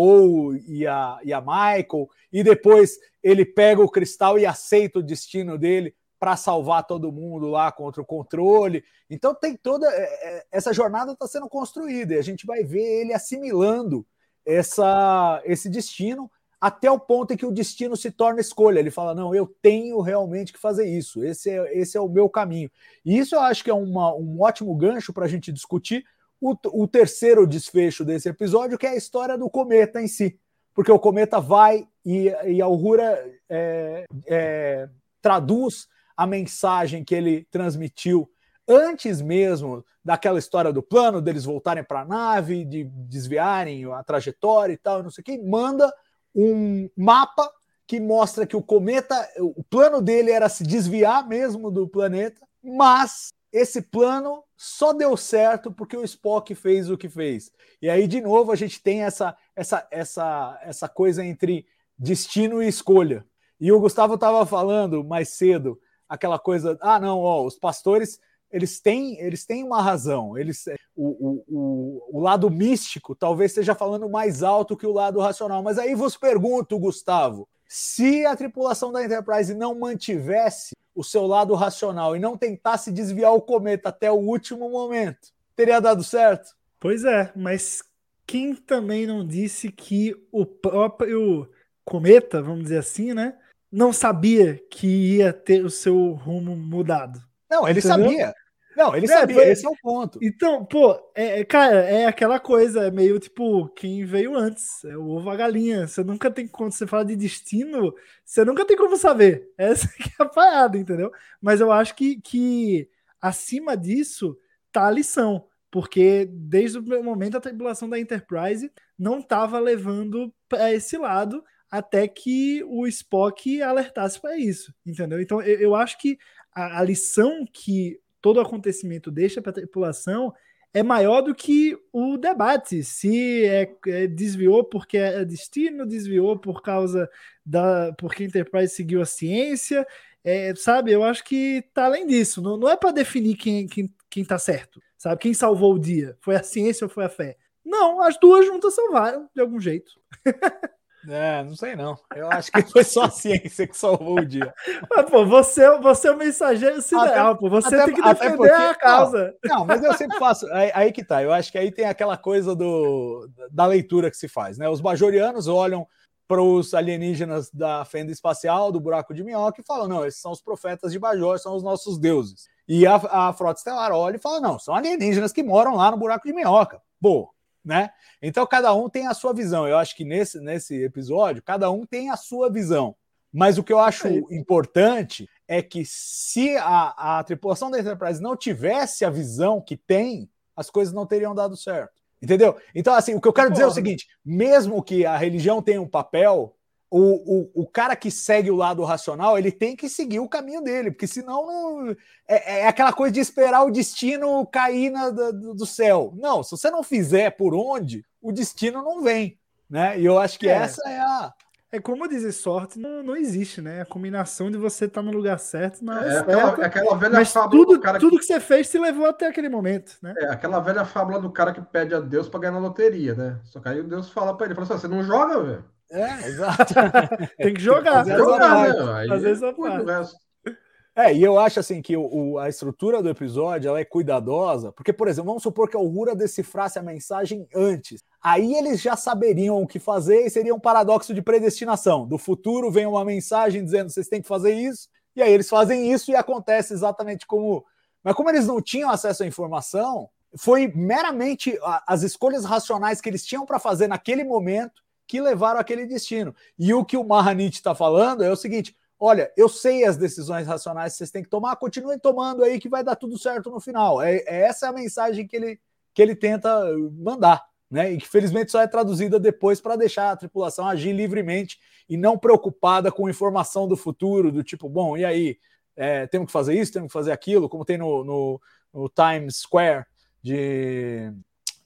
e a, e a Michael, e depois ele pega o cristal e aceita o destino dele para salvar todo mundo lá contra o controle. Então tem toda é, é, essa jornada está sendo construída e a gente vai ver ele assimilando essa, esse destino até o ponto em que o destino se torna escolha. Ele fala: não, eu tenho realmente que fazer isso, esse é, esse é o meu caminho. E isso eu acho que é uma, um ótimo gancho para a gente discutir o, o, terceiro desfecho desse episódio, que é a história do cometa em si. Porque o cometa vai e, e a Uhura é, é, traduz a mensagem que ele transmitiu antes mesmo daquela história do plano, deles voltarem para a nave, de desviarem a trajetória e tal, não sei o que, manda um mapa que mostra que o cometa, o plano dele era se desviar mesmo do planeta, mas esse plano só deu certo porque o Spock fez o que fez. E aí de novo a gente tem essa essa essa essa coisa entre destino e escolha. E o Gustavo estava falando mais cedo aquela coisa, ah, não, ó, os pastores eles têm, eles têm uma razão. Eles, o, o, o, lado místico talvez esteja falando mais alto que o lado racional. Mas aí vos pergunto, Gustavo, se a tripulação da Enterprise não mantivesse o seu lado racional e não tentasse desviar o cometa até o último momento, teria dado certo? Pois é, mas quem também não disse que o próprio cometa, vamos dizer assim, né, não sabia que ia ter o seu rumo mudado? Não, ele Entendeu? sabia. Não, ele é, sabia, esse é o ponto. Então, pô, é, é, cara, é aquela coisa, é meio tipo, quem veio antes, é o ovo a galinha. Você nunca tem, quando você fala de destino, você nunca tem como saber. Essa é a parada, entendeu? Mas eu acho que, que acima disso tá a lição, porque desde o momento a tripulação da Enterprise não estava levando para esse lado até que o Spock alertasse para isso, entendeu? Então eu, eu acho que a, a lição que todo acontecimento deixa para a tripulação é maior do que o debate. Se é, é, desviou porque é destino, desviou por causa da. porque a Enterprise seguiu a ciência. É, sabe, eu acho que tá além disso. Não, não é para definir quem, quem, quem tá certo. Sabe, quem salvou o dia? Foi a ciência ou foi a fé? Não, as duas juntas salvaram, de algum jeito. É, não sei não. Eu acho que foi só a ciência que salvou o dia. Mas, pô, você, você é o mensageiro sideral, pô. Você até, tem que defender porque, a causa. Não, não, mas eu sempre faço. Aí, aí, que tá. Eu acho que aí tem aquela coisa do, da leitura que se faz, né? Os bajorianos olham para os alienígenas da fenda espacial, do buraco de minhoca, e falam: não, esses são os profetas de Bajor, são os nossos deuses. E a, a frota estelar olha e fala: não, são alienígenas que moram lá no buraco de minhoca. Pô, né? Então cada um tem a sua visão. Eu acho que nesse, nesse episódio, cada um tem a sua visão. Mas o que eu acho é importante é que se a, a tripulação da Enterprise não tivesse a visão que tem, as coisas não teriam dado certo. Entendeu? Então, assim, o que eu quero dizer é o seguinte: mesmo que a religião tenha um papel, o, o, o cara que segue o lado racional, ele tem que seguir o caminho dele, porque senão não, é, é aquela coisa de esperar o destino cair na, do, do, céu. Não, se você não fizer por onde, o destino não vem. Né? E eu acho que é. essa é a. É como dizer sorte não, não existe, né? A combinação de você estar tá no lugar certo não é, é aquela, aquela, velha mas fábula tudo, cara tudo que... que você fez te levou até aquele momento, né? É aquela velha fábula do cara que pede a Deus para ganhar na loteria, né? Só que aí Deus fala para ele, fala assim, você não joga, velho. É, exato. Tem que jogar. Fazer jogar, né? Fazer essa parte. É, e eu acho assim que o, o, a estrutura do episódio ela é cuidadosa, porque, por exemplo, vamos supor que a Uhura decifrasse a mensagem antes. Aí eles já saberiam o que fazer e seria um paradoxo de predestinação. Do futuro vem uma mensagem dizendo vocês têm que fazer isso, e aí eles fazem isso e acontece exatamente como. Mas como eles não tinham acesso à informação, foi meramente as escolhas racionais que eles tinham para fazer naquele momento que levaram aquele destino. E o que o Mahanit está falando é o seguinte: olha, eu sei as decisões racionais que vocês têm que tomar, continuem tomando aí que vai dar tudo certo no final. É, é essa a mensagem que ele, que ele tenta mandar. Né, e que felizmente só é traduzida depois para deixar a tripulação agir livremente e não preocupada com informação do futuro, do tipo, bom, e aí, é, temos que fazer isso, temos que fazer aquilo, como tem no, no, no Times Square de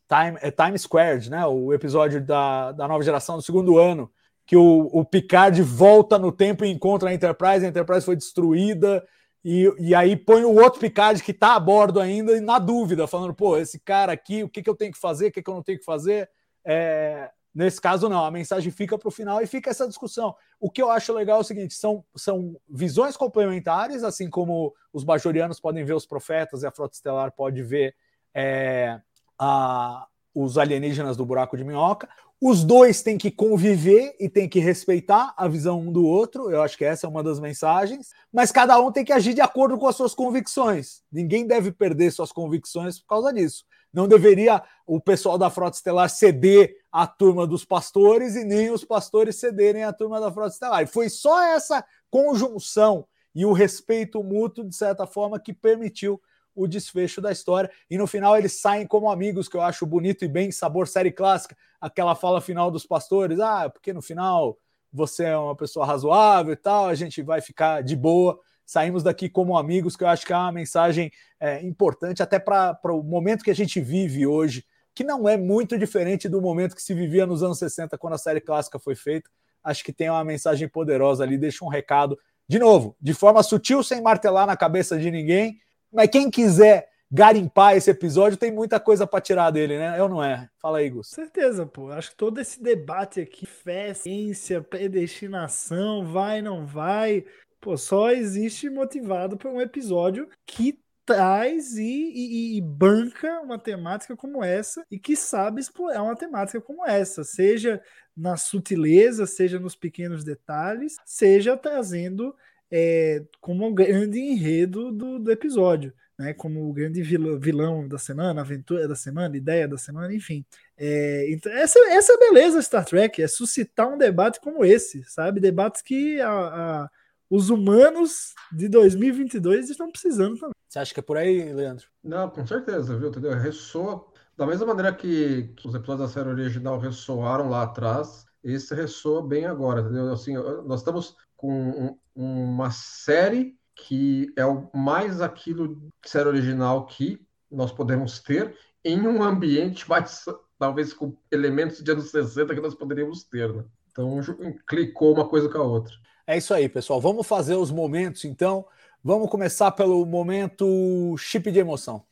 Time, é Time Squared, né? O episódio da, da nova geração do segundo ano, que o, o Picard volta no tempo e encontra a Enterprise, a Enterprise foi destruída, e, e aí põe o outro Picard que está a bordo ainda, na dúvida, falando, pô, esse cara aqui, o que, que eu tenho que fazer, o que, que eu não tenho que fazer. É, nesse caso, não, a mensagem fica para o final e fica essa discussão. O que eu acho legal é o seguinte: são, são visões complementares, assim como os bajorianos podem ver os profetas e a frota estelar pode ver. É, a, os alienígenas do buraco de minhoca. Os dois têm que conviver e têm que respeitar a visão um do outro. Eu acho que essa é uma das mensagens. Mas cada um tem que agir de acordo com as suas convicções. Ninguém deve perder suas convicções por causa disso. Não deveria o pessoal da Frota Estelar ceder à turma dos pastores e nem os pastores cederem à turma da Frota Estelar. E foi só essa conjunção e o respeito mútuo, de certa forma, que permitiu o desfecho da história. E no final eles saem como amigos, que eu acho bonito e bem sabor série clássica. Aquela fala final dos pastores: ah, porque no final você é uma pessoa razoável e tal, a gente vai ficar de boa. Saímos daqui como amigos, que eu acho que é uma mensagem é, importante até para o momento que a gente vive hoje, que não é muito diferente do momento que se vivia nos anos 60, quando a série clássica foi feita. acho que tem uma mensagem poderosa ali, deixa um recado, de novo, de forma sutil, sem martelar na cabeça de ninguém, mas quem quiser garimpar esse episódio, tem muita coisa para tirar dele, né? Eu não é. Fala aí, Gus. Certeza, pô. Acho que todo esse debate aqui, fé, ciência, predestinação, vai, não vai, pô, só existe motivado por um episódio que traz e, e, e, banca uma temática como essa e que sabe explorar uma temática como essa, seja na sutileza, seja nos pequenos detalhes, seja trazendo é, como um grande enredo do, do episódio né, como o grande vilão da semana, aventura da semana, ideia da semana, enfim. É, então, essa, essa é a beleza Star Trek, é suscitar um debate como esse, sabe? Debates que a, a, os humanos de 2022 estão precisando também. Você acha que é por aí, Leandro? Não, com certeza, viu? Entendeu? Ressoa da mesma maneira que, que os episódios da série original ressoaram lá atrás, esse ressoa bem agora, entendeu? Assim, nós estamos com um, uma série que é o mais aquilo de série original que nós podemos ter em um ambiente mais, talvez com elementos de anos 60 que nós poderíamos ter, né? Então, clicou uma coisa com a outra. É isso aí, pessoal. Vamos fazer os momentos, então. Vamos começar pelo momento chip de emoção.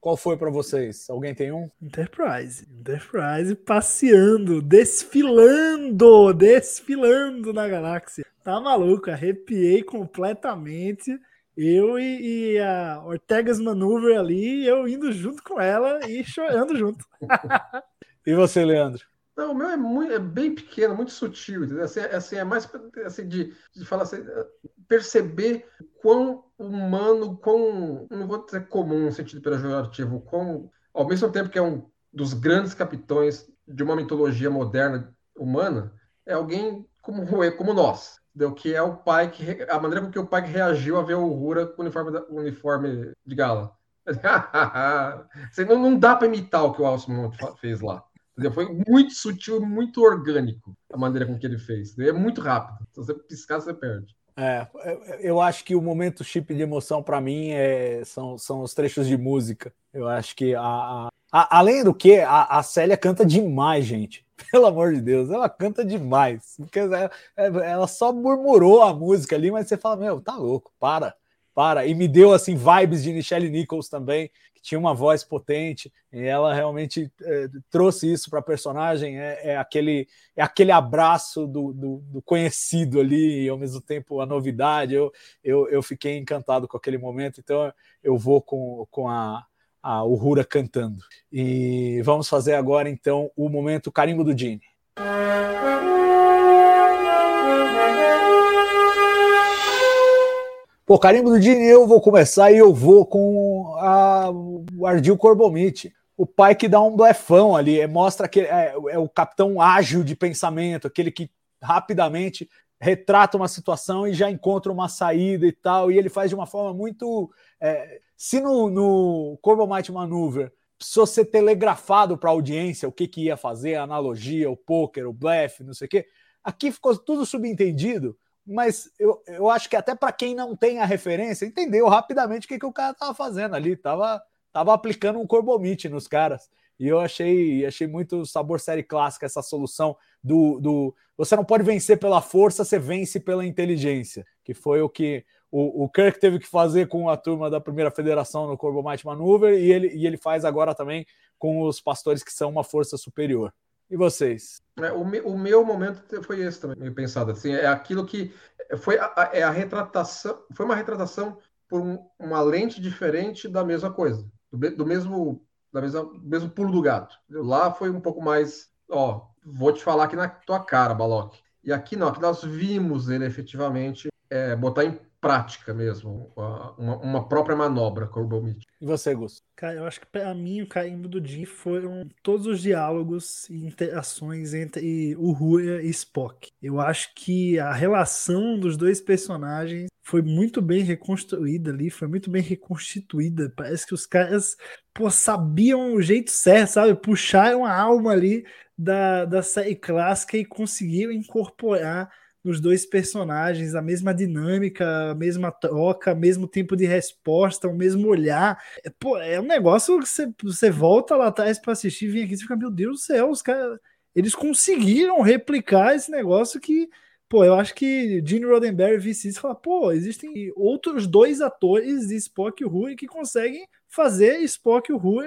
Qual foi para vocês? Alguém tem um? Enterprise. Enterprise passeando, desfilando, desfilando na galáxia. Tá maluco, arrepiei completamente. Eu e, e a Ortega's Maneuver ali, eu indo junto com ela e chorando junto. e você, Leandro? Não, o meu é, muito, é bem pequeno, muito sutil? Assim, é, assim, é mais assim, de, de falar assim, perceber quão humano, quão, não vou dizer comum no sentido pejorativo, quão, ao mesmo tempo que é um dos grandes capitões de uma mitologia moderna humana, é alguém como, como nós, entendeu? que é o pai que a maneira com que o pai reagiu a ver o Uhura com o uniforme, uniforme de gala. não, não dá para imitar o que o Alcimont fez lá. Foi muito sutil, muito orgânico a maneira com que ele fez. É muito rápido. Se você piscar, você perde. É, eu acho que o momento chip de emoção para mim é, são, são os trechos de música. Eu acho que a, a, além do que a, a Célia canta demais, gente. Pelo amor de Deus, ela canta demais. Ela, ela só murmurou a música ali, mas você fala, meu, tá louco, para para. E me deu assim vibes de Michelle Nichols também, que tinha uma voz potente, e ela realmente é, trouxe isso para a personagem. É, é, aquele, é aquele abraço do, do, do, conhecido ali, e ao mesmo tempo a novidade. Eu, eu, eu fiquei encantado com aquele momento, então eu vou com, com a, a Uhura cantando. E vamos fazer agora então o momento carimbo do Gene. Pô, carimbo do Dini, eu vou começar e eu vou com a, o Ardil Corbomite. O pai que dá um blefão ali, é, mostra que é, é, o capitão ágil de pensamento, aquele que rapidamente retrata uma situação e já encontra uma saída e tal, e ele faz de uma forma muito. É, se no, no Corbomite Maneuver precisou ser telegrafado para a audiência o que, que ia fazer, a analogia, o poker, o blefe, não sei o quê, aqui ficou tudo subentendido mas eu, eu acho que até para quem não tem a referência, entendeu rapidamente o que, que o cara estava fazendo ali. Tava, tava aplicando um corbomite nos caras. E eu achei, achei muito sabor série clássica essa solução do, do. Você não pode vencer pela força, você vence pela inteligência. Que foi o que o, o Kirk teve que fazer com a turma da primeira federação no Corbomite Maneuver e ele, e ele faz agora também com os pastores que são uma força superior. E vocês? É, o, me, o, meu momento foi esse também, meio pensado. Assim, é aquilo que foi a, é a retratação, foi uma retratação por um, uma lente diferente da mesma coisa, do, do mesmo da mesma, mesmo pulo do gato. Lá foi um pouco mais, ó, vou te falar aqui na tua cara, Balok. E aqui não, aqui nós vimos ele efetivamente é, botar em prática mesmo, uma, uma própria manobra com o Bomit. E você, Gus? Cara, eu acho que para mim o carimbo do Jim foram todos os diálogos e interações entre o Rua e Spock. Eu acho que a relação dos dois personagens foi muito bem reconstruída ali, foi muito bem reconstituída. Parece que os caras pô, sabiam o jeito certo, sabe? Puxaram a alma ali da, da série clássica e conseguiram incorporar nos dois personagens, a mesma dinâmica, a mesma troca, mesmo tempo de resposta, o mesmo olhar. É, pô, é um negócio que você, você volta lá atrás para assistir, vem aqui e fica, meu Deus do céu, os caras. Eles conseguiram replicar esse negócio que pô, eu acho que Gene Roddenberry vice isso e fala, pô, existem outros dois atores de Spock e Rui que conseguem fazer Spock e Rui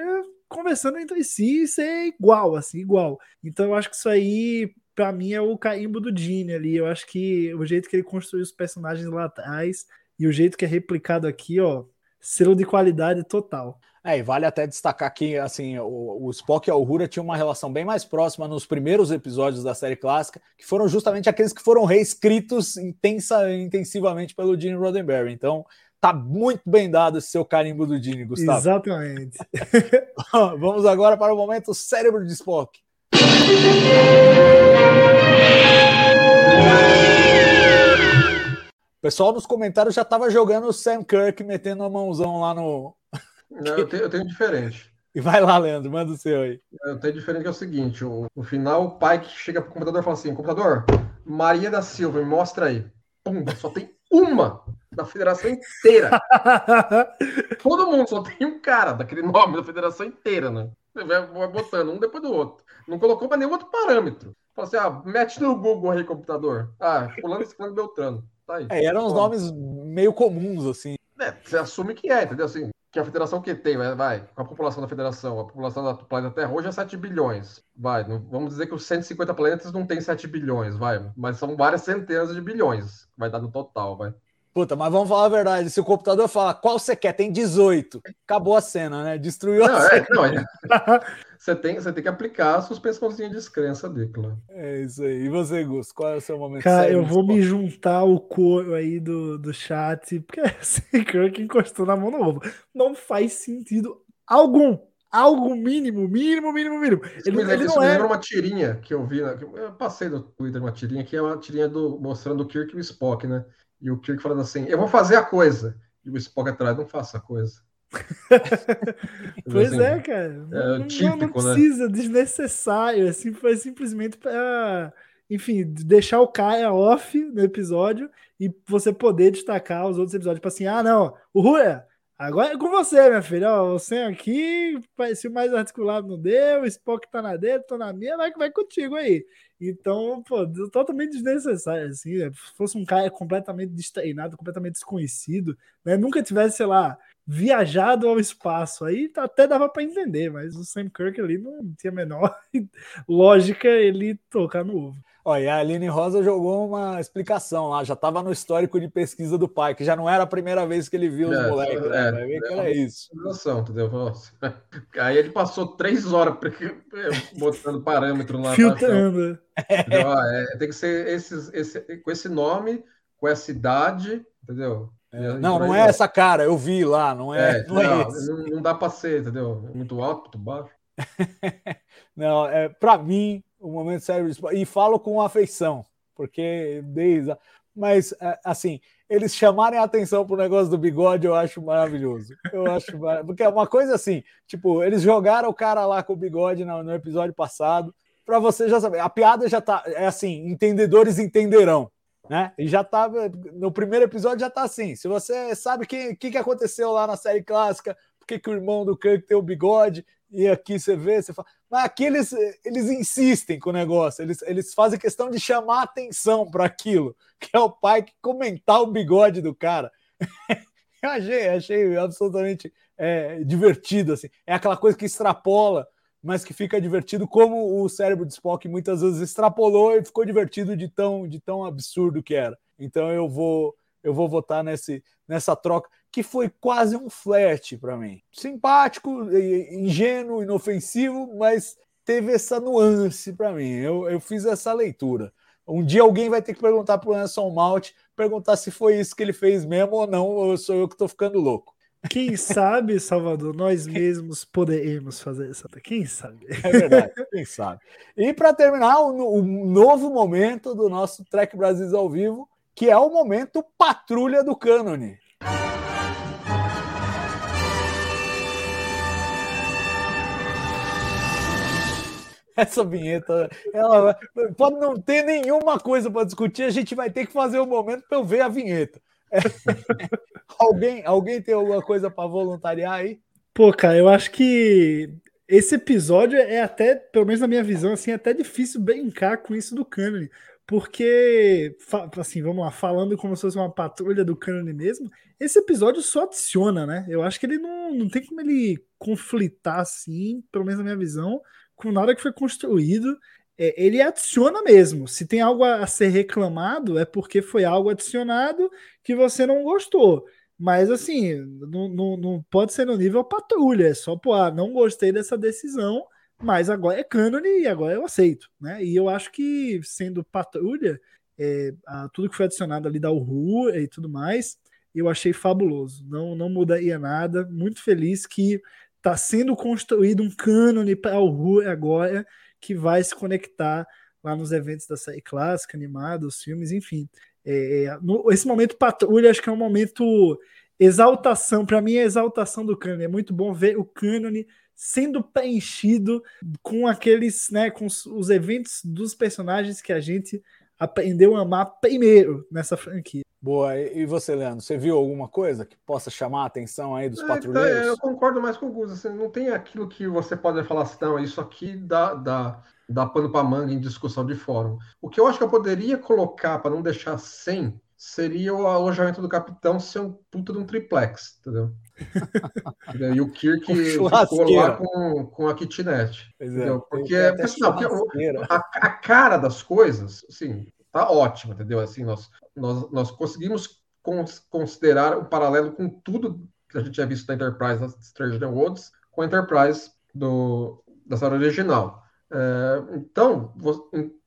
conversando entre si e ser igual, assim, igual. Então eu acho que isso aí, para mim, é o carimbo do Gene ali. Eu acho que o jeito que ele construiu os personagens lá atrás e o jeito que é replicado aqui, ó, selo de qualidade total. É, e vale até destacar que assim, o, o Spock e a Uhura tinham uma relação bem mais próxima nos primeiros episódios da série clássica, que foram justamente aqueles que foram reescritos intensa, intensivamente pelo Gene Roddenberry. Então, tá muito bem dado esse seu carimbo do Gene, Gustavo. Exatamente. Vamos agora para o momento cérebro de Spock. pessoal nos comentários já estava jogando o Sam Kirk metendo a mãozão lá no, não, eu, tenho, eu tenho diferente. E vai lá, Leandro, manda o seu aí. Eu tenho diferente que é o seguinte: o, no final, o pai que chega pro computador e fala assim: computador, Maria da Silva, me mostra aí. Pum, só tem uma da federação inteira. Todo mundo só tem um cara daquele nome da federação inteira, né? Vai botando um depois do outro. Não colocou para nenhum outro parâmetro. Fala assim: ah, mete no Google aí, computador. Ah, fulano esse fulano Beltrano. Tá aí. É, eram uns nomes meio comuns, assim. É, você assume que é, entendeu? Assim, que a federação que tem, vai, com a população da federação, a população da planeta Terra hoje é 7 bilhões. Vai, não, vamos dizer que os 150 planetas não tem 7 bilhões, vai, mas são várias centenas de bilhões, vai dar no total, vai. Puta, mas vamos falar a verdade. Se o computador fala qual você quer, tem 18. Acabou a cena, né? Destruiu não, a é, cena. Não, é. você, tem, você tem que aplicar a suspensãozinha de descrença dele, claro. É isso aí. E você, Gus, qual é o seu momento? Cara, eu vou me juntar ao coro aí do, do chat, porque assim, que encostou na mão no ovo. Não faz sentido algum. Algo mínimo, mínimo, mínimo, mínimo. Ele, ele, ele não é... lembra uma tirinha que eu vi, eu passei no Twitter uma tirinha que é uma tirinha do, mostrando o Kirk e o Spock, né? E o Kirk falando assim: Eu vou fazer a coisa. E o Spock atrás: Não faça a coisa. pois assim, é, cara. É não, típico, não precisa, né? desnecessário. Assim, foi simplesmente para, enfim, deixar o Kaia off no episódio e você poder destacar os outros episódios. Tipo assim, ah, não, o Rua, agora é com você, minha filha. Ó, você aqui, parecia mais articulado, não deu. O Spock tá na dele, tô na minha, vai, vai contigo aí. Então, pô, totalmente desnecessário, assim, né? se fosse um cara completamente destreinado, completamente desconhecido, né? Nunca tivesse, sei lá, viajado ao espaço, aí até dava para entender, mas o Sam Kirk ali não tinha a menor lógica ele tocar no ovo. Olha, a Aline Rosa jogou uma explicação lá, já estava no histórico de pesquisa do pai, que já não era a primeira vez que ele viu os é, moleques. Né? É, Vai ver que era isso. Noção, entendeu? Aí ele passou três horas botando parâmetro lá. Filtrando. É, tem que ser esses, esse, com esse nome, com essa idade, entendeu? É, não, não é essa cara, eu vi lá, não é. é não, é não, não, dá para ser, entendeu? Muito alto, muito baixo. não, é para mim o momento cérebro e falo com afeição, porque desde mas é, assim, eles chamarem a atenção pro negócio do bigode, eu acho maravilhoso. Eu acho mar... porque é uma coisa assim, tipo, eles jogaram o cara lá com o bigode no, no episódio passado, para você já saber. A piada já tá é assim, entendedores entenderão, né? E já tá no primeiro episódio já tá assim. Se você sabe o que, que, que aconteceu lá na série clássica, por que, que o irmão do Kirk tem o bigode, e aqui você vê, você fala. Mas aqui eles, eles insistem com o negócio, eles, eles fazem questão de chamar atenção para aquilo, que é o pai que comentar o bigode do cara. Eu achei, achei absolutamente é, divertido, assim. É aquela coisa que extrapola, mas que fica divertido, como o cérebro de Spock muitas vezes extrapolou e ficou divertido de tão, de tão absurdo que era. Então eu vou eu vou votar nesse, nessa troca que foi quase um flerte para mim. Simpático, ingênuo, inofensivo, mas teve essa nuance para mim. Eu, eu fiz essa leitura. Um dia alguém vai ter que perguntar para o Anderson Malt, perguntar se foi isso que ele fez mesmo ou não, ou sou eu que estou ficando louco. Quem sabe, Salvador, nós mesmos poderemos fazer isso. Quem sabe? É verdade, quem sabe. E para terminar, o, o, novo momento do nosso Trek Brasil ao vivo, que é o momento Patrulha do Cânone. Essa vinheta, ela pode não ter nenhuma coisa para discutir, a gente vai ter que fazer um momento para eu ver a vinheta. Alguém, alguém tem alguma coisa para voluntariar aí? Pô, cara, eu acho que esse episódio é até, pelo menos na minha visão, assim, é até difícil brincar com isso do Canon. Porque, assim, vamos lá, falando como se fosse uma patrulha do Canon mesmo, esse episódio só adiciona, né? Eu acho que ele não, não tem como ele conflitar, assim, pelo menos na minha visão, com nada que foi construído. É, ele adiciona mesmo. Se tem algo a, a ser reclamado, é porque foi algo adicionado que você não gostou. Mas assim, não, não, não pode ser no nível patrulha, é só, pô, ah, não gostei dessa decisão, mas agora é cânone e agora eu aceito, né? E eu acho que sendo patrulha, é, a, tudo que foi adicionado ali da Uhu e tudo mais, eu achei fabuloso. Não, não mudaria nada. Muito feliz que está sendo construído um cânone para o Uhu agora que vai se conectar lá nos eventos da série clássica, animados, filmes, enfim. É, é, no, esse momento patrulha, acho que é um momento exaltação. Para mim, é exaltação do cânone. É muito bom ver o cânone sendo preenchido com aqueles, né, com os, os eventos dos personagens que a gente aprendeu a amar primeiro nessa franquia. Boa, e você, Leandro, você viu alguma coisa que possa chamar a atenção aí dos é, patrulheiros? É, eu concordo mais com o Gus, assim, não tem aquilo que você pode falar assim, não, isso aqui dá, dá, dá pano para manga em discussão de fórum. O que eu acho que eu poderia colocar para não deixar sem seria o alojamento do capitão ser um puta de um triplex, entendeu? E o Kirk ficou lá com, com a kitnet. É? Porque, porque, assim, não, porque a, a, cara das coisas, assim, tá ótimo, entendeu? Assim, nós, nós, nós conseguimos considerar o paralelo com tudo que a gente tinha visto da Enterprise das Stranger Worlds com a Enterprise do, da série original. É, então,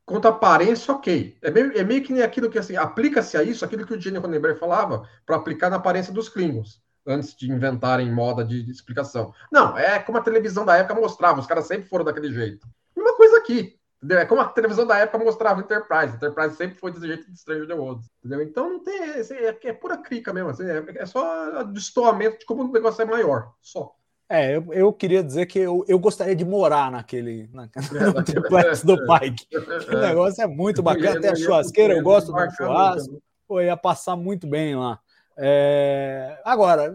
quanto à aparência, ok. É meio, é meio que nem aquilo que assim, aplica-se a isso, aquilo que o Gene Roddenberry falava, para aplicar na aparência dos Klingons, antes de inventarem moda de, de, explicação. Não, é como a televisão da época mostrava, os caras sempre foram daquele jeito. Mesma coisa aqui. Entendeu? É como a televisão da época mostrava Enterprise. Enterprise sempre foi desse jeito de Stranger the Worlds. Entendeu? Então não tem. É, é pura crica mesmo. Assim, é, é só destoamento de como o negócio é maior. Só. É, eu, eu queria dizer que eu, eu gostaria de morar naquele na, no triplex do Pike. O negócio é muito bacana, tem a churrasqueira, eu gosto do churrasco. Pô, ia passar muito bem lá. É... Agora,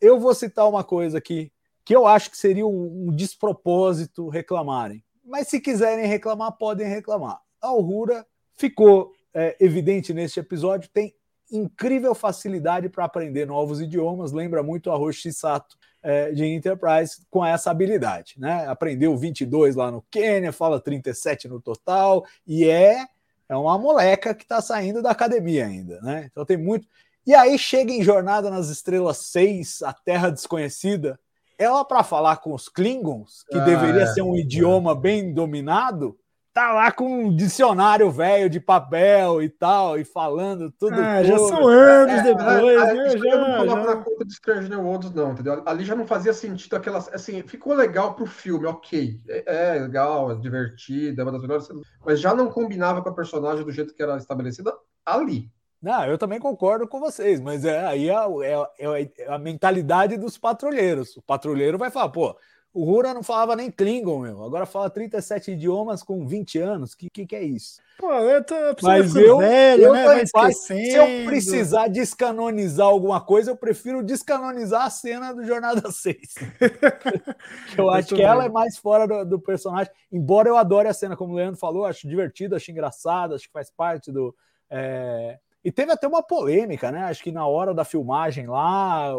eu vou citar uma coisa aqui que eu acho que seria um, um despropósito reclamarem. Mas se quiserem reclamar, podem reclamar. A Aurora ficou é, evidente neste episódio, tem incrível facilidade para aprender novos idiomas, lembra muito a Roshi Sato é, de Enterprise com essa habilidade, né? Aprendeu 22 lá no Quênia, fala 37 no total e é é uma moleca que está saindo da academia ainda, né? Então tem muito. E aí chega em Jornada nas Estrelas 6, a Terra Desconhecida, ela para falar com os Klingons, que ah, deveria é, ser um idioma é. bem dominado, tá lá com um dicionário velho de papel e tal, e falando tudo. Ah, já são anos é, depois, é, né? Já, não coloca já... na conta de Stranger Worlds, não, entendeu? Ali já não fazia sentido aquelas. Assim, ficou legal pro filme, ok. É, é legal, é divertido, é uma das melhores. Mas já não combinava com a personagem do jeito que era estabelecida ali. Não, eu também concordo com vocês, mas é, aí é, é, é a mentalidade dos patrulheiros. O patrulheiro vai falar, pô, o Rura não falava nem Klingon, meu. Agora fala 37 idiomas com 20 anos. Que que, que é isso? Pô, eu tô Mas eu, velho, eu né? Vai se eu precisar descanonizar alguma coisa, eu prefiro descanonizar a cena do Jornada 6. eu acho que ela é mais fora do, do, personagem. Embora eu adore a cena, como o Leandro falou, acho divertido, acho engraçado, acho que faz parte do. É... E teve até uma polêmica, né? Acho que na hora da filmagem lá,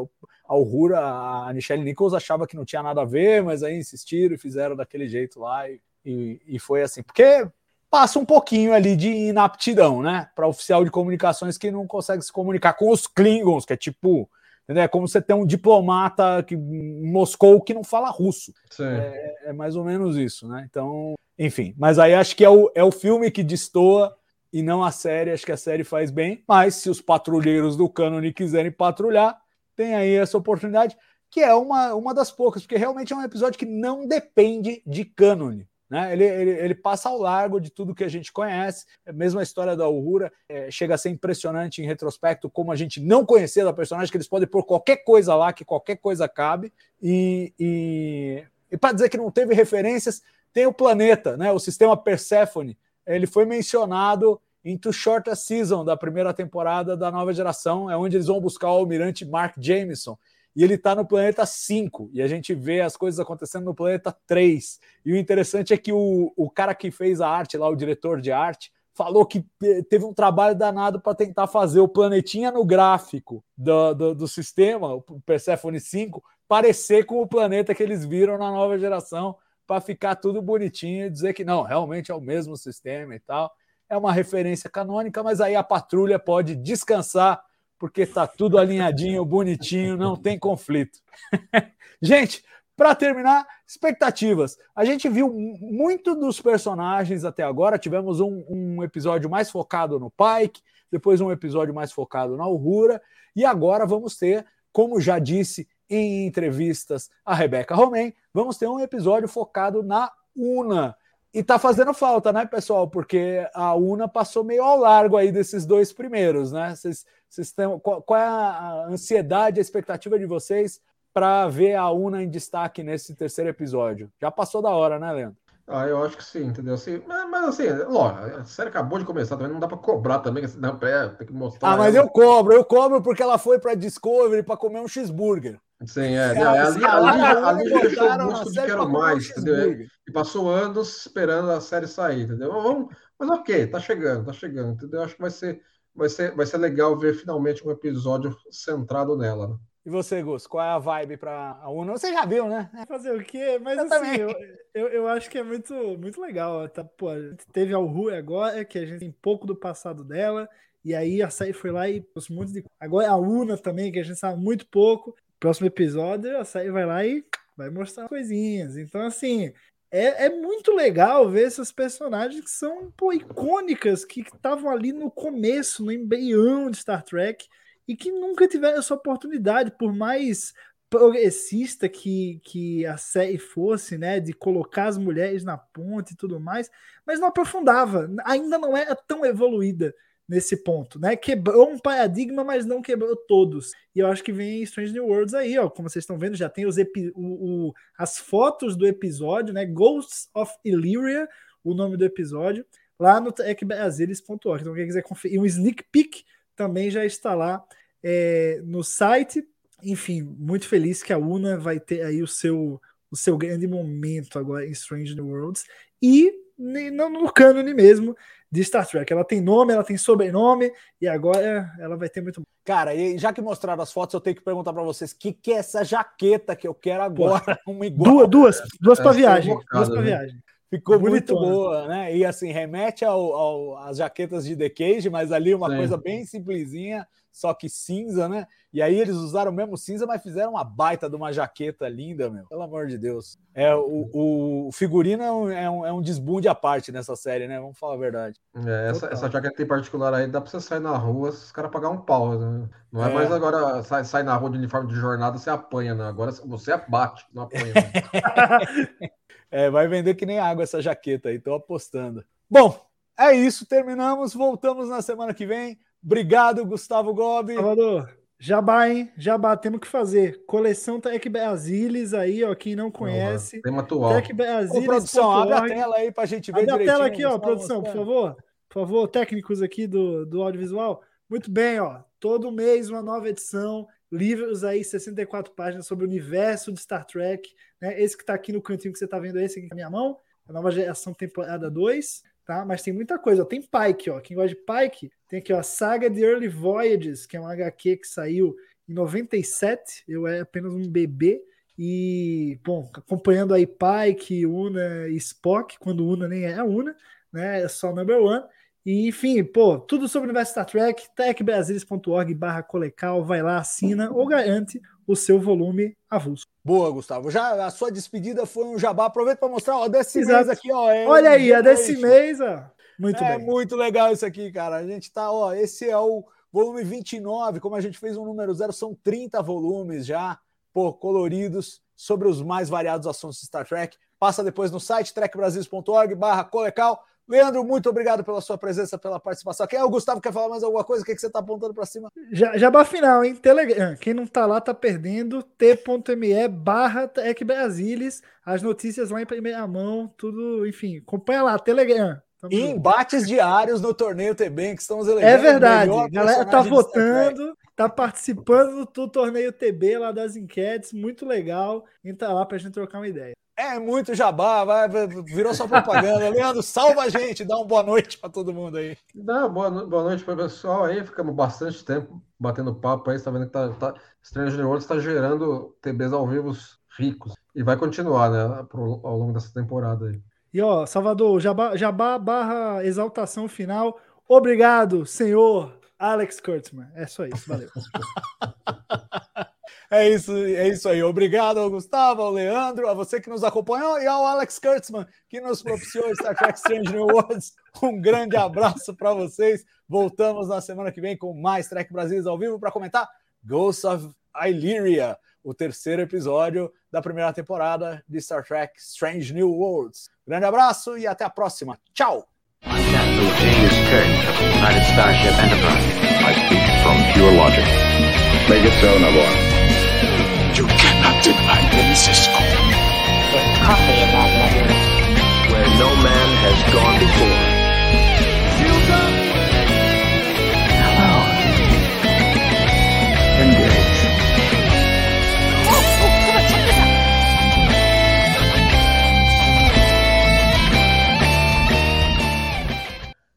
a Uhura, a Michelle Nichols achava que não tinha nada a ver, mas aí insistiram e fizeram daquele jeito lá e, e, e foi assim. Porque passa um pouquinho ali de inaptidão, né? Para oficial de comunicações que não consegue se comunicar com os Klingons, que é tipo. Entendeu? É como você ter um diplomata que, em Moscou que não fala russo. É, é, mais ou menos isso, né? Então, enfim. Mas aí acho que é o, é o filme que destoa e não a série. Acho que a série faz bem. Mas se os patrulheiros do cânone quiserem patrulhar, tem aí essa oportunidade, que é uma, uma das poucas, porque realmente é um episódio que não depende de cânone. Né? Ele, ele, ele, passa ao largo de tudo que a gente conhece. É mesmo a história da Uhura é, chega a ser impressionante em retrospecto, como a gente não conhecia da personagem, que eles podem pôr qualquer coisa lá, que qualquer coisa cabe. E, e, e para dizer que não teve referências, tem o planeta, né? O sistema Persephone. Ele foi mencionado em To Short a Season da primeira temporada da nova geração, é onde eles vão buscar o almirante Mark Jameson. E ele está no planeta 5, e a gente vê as coisas acontecendo no planeta 3. E o interessante é que o, o cara que fez a arte lá, o diretor de arte, falou que teve um trabalho danado para tentar fazer o planetinha no gráfico do, do, do, sistema, o Persephone 5, parecer com o planeta que eles viram na nova geração, para ficar tudo bonitinho e dizer que não, realmente é o mesmo sistema e tal. É uma referência canônica, mas aí a patrulha pode descansar, porque está tudo alinhadinho, bonitinho, não tem conflito. Gente, para terminar, expectativas. A gente viu muito dos personagens até agora. Tivemos um, um, episódio mais focado no Pike, depois um episódio mais focado na Uhura, e agora vamos ter, como já disse em entrevistas a Rebecca Romain, vamos ter um episódio focado na Una. E tá fazendo falta, né, pessoal? Porque a Una passou meio ao largo aí desses dois primeiros, né? Vocês, vocês têm, qual, qual é a ansiedade, a expectativa de vocês para ver a Una em destaque nesse terceiro episódio. Já passou da hora, né, Leandro? Ah, eu acho que sim, entendeu? Assim, mas, mas assim, lógico, a série acabou de começar também, não dá para cobrar também, não, é, tem que mostrar. Ah, mas ela. eu cobro, eu cobro porque ela foi para Discovery para comer um cheeseburger. Sim, é. Ela, ali, ali, ali, ali deixou o gosto de quero mais, entendeu? E passou anos esperando a série sair, entendeu? Mas, vamos, mas ok, tá chegando, tá chegando, entendeu? Acho que vai ser, vai ser, vai ser legal ver finalmente um episódio centrado nela. Né? E você, Gus, qual é a vibe para a Uno? Você já viu, né? Fazer o quê? Mas eu assim, eu, eu, eu, acho que é muito, muito legal. Tá, pô, a gente teve a Uhu agora, que a gente tem pouco do passado dela, e aí a série foi lá e trouxe um monte de. Agora a Una também, que a gente sabe muito pouco. Próximo episódio, a série vai lá e vai mostrar coisinhas. Então, assim, é, é, muito legal ver esses personagens que são pô, icônicas, que estavam ali no começo, no embrião de Star Trek, e que nunca tiveram essa oportunidade, por mais progressista que, que a série fosse, né, de colocar as mulheres na ponte e tudo mais, mas não aprofundava, ainda não era tão evoluída nesse ponto, né? Quebrou um paradigma, mas não quebrou todos. E eu acho que vem Strange New Worlds aí, ó, como vocês estão vendo, já tem os o, o, as fotos do episódio, né? Ghosts of Illyria, o nome do episódio, lá no techbrasilis.org. Então quem quiser conferir um sneak peek também já está lá é, no site. Enfim, muito feliz que a Una vai ter aí o seu, o seu grande momento agora em Strange New Worlds. E no, no cânone mesmo de Star Trek. Ela tem nome, ela tem sobrenome e agora ela vai ter muito. Cara, e já que mostraram as fotos, eu tenho que perguntar para vocês: o que, que é essa jaqueta que eu quero agora? Uma igual. Duas, duas, duas para viagem. Duas para viagem. Ficou muito, muito boa, né? E assim, remete ao, ao, às jaquetas de The Cage, mas ali uma Sim. coisa bem simplesinha, só que cinza, né? E aí eles usaram o mesmo cinza, mas fizeram uma baita de uma jaqueta linda, meu. Pelo amor de Deus. É, o, o figurino é um, é, um, é um desbunde à parte nessa série, né? Vamos falar a verdade. É, essa, essa jaqueta em particular aí dá pra você sair na rua, os caras pagar um pau, né? Não é, é, mais agora sai, sai na rua de uniforme de jornada, você apanha, né? Agora você abate, não apanha. Né? É, vai vender que nem água essa jaqueta aí, tô apostando. Bom, é isso, terminamos, voltamos na semana que vem. Obrigado, Gustavo Gobi. Salvador, jabá, hein? Jabá, temos que fazer. Coleção Tech Brasilis aí, ó, quem não conhece. Tema atual. Tech Brasilis. Ô, produção, abre a tela aí pra gente ver abre direitinho. Abre a tela aqui, ó, produção, por favor. Por favor, técnicos aqui do, do audiovisual. Muito bem, ó. Todo mês uma nova edição livros aí, 64 páginas sobre o universo de Star Trek. Né? Esse que está aqui no cantinho que você está vendo, esse aqui na minha mão, a nova geração temporada 2. Tá? Mas tem muita coisa. Tem Pike, ó. Quem gosta de Pike, tem aqui ó, a Saga de Early Voyages, que é um HQ que saiu em 97. Eu era apenas um bebê. E, bom, acompanhando aí Pike, Una e Spock, quando Una nem é Una, né? É só number one. E, enfim, pô, tudo sobre o universo Star Trek, techbrasilis.org barra colecal, vai lá, assina ou garante o seu volume avulso. Boa, Gustavo. Já a sua despedida foi um jabá. Aproveita para mostrar, ó, desse Exato. mês aqui, ó. É Olha aí, a desse mês, ó. Muito é bem. muito legal isso aqui, cara. A gente tá, ó, esse é o volume 29, como a gente fez um número zero, são 30 volumes já, pô, coloridos, sobre os mais variados assuntos de Star Trek. Passa depois no site trekbrasilis.org barra colecal Leandro, muito obrigado pela sua presença, pela participação. Quem é o Gustavo? Quer falar mais alguma coisa? O que, que você está apontando para cima? Já, jabá final, hein? Telegram. Quem não tá lá tá perdendo. T.me barra Brasilis. As notícias lá em primeira mão, tudo, enfim. Acompanha lá, Telegram. Tamo E embates diários no torneio TB, que estamos elegendo. É verdade. A galera tá Trek. votando, tá participando do, torneio TB lá das enquetes. Muito legal. Entra lá pra gente trocar uma ideia. É muito jabá, vai, virou só propaganda. Leandro, salva a gente, dá uma boa noite para todo mundo aí. Dá, boa, boa noite para o pessoal aí. Ficamos bastante tempo batendo papo aí. Você tá vendo que tá, tá, Stranger Worlds está gerando TBs ao vivo ricos. E vai continuar, né? pro- ao longo dessa temporada aí. E ó, Salvador, jabá, jabá barra exaltação final. Obrigado, senhor Alex Kurtzman. É só isso, valeu. É isso, é isso aí. Obrigado ao Gustavo, ao Leandro, a você que nos acompanhou e ao Alex Kurtzman, que nos propiciou Star Trek Strange New Worlds. Um grande abraço para vocês. Voltamos na semana que vem com mais Trek Brasilis ao vivo para comentar Ghosts of Illyria, o terceiro episódio da primeira temporada de Star Trek Strange New Worlds. Grande abraço e até a próxima. Tchau! You cannot deny me, Cisco. There's coffee in that letter. Where no man has gone before.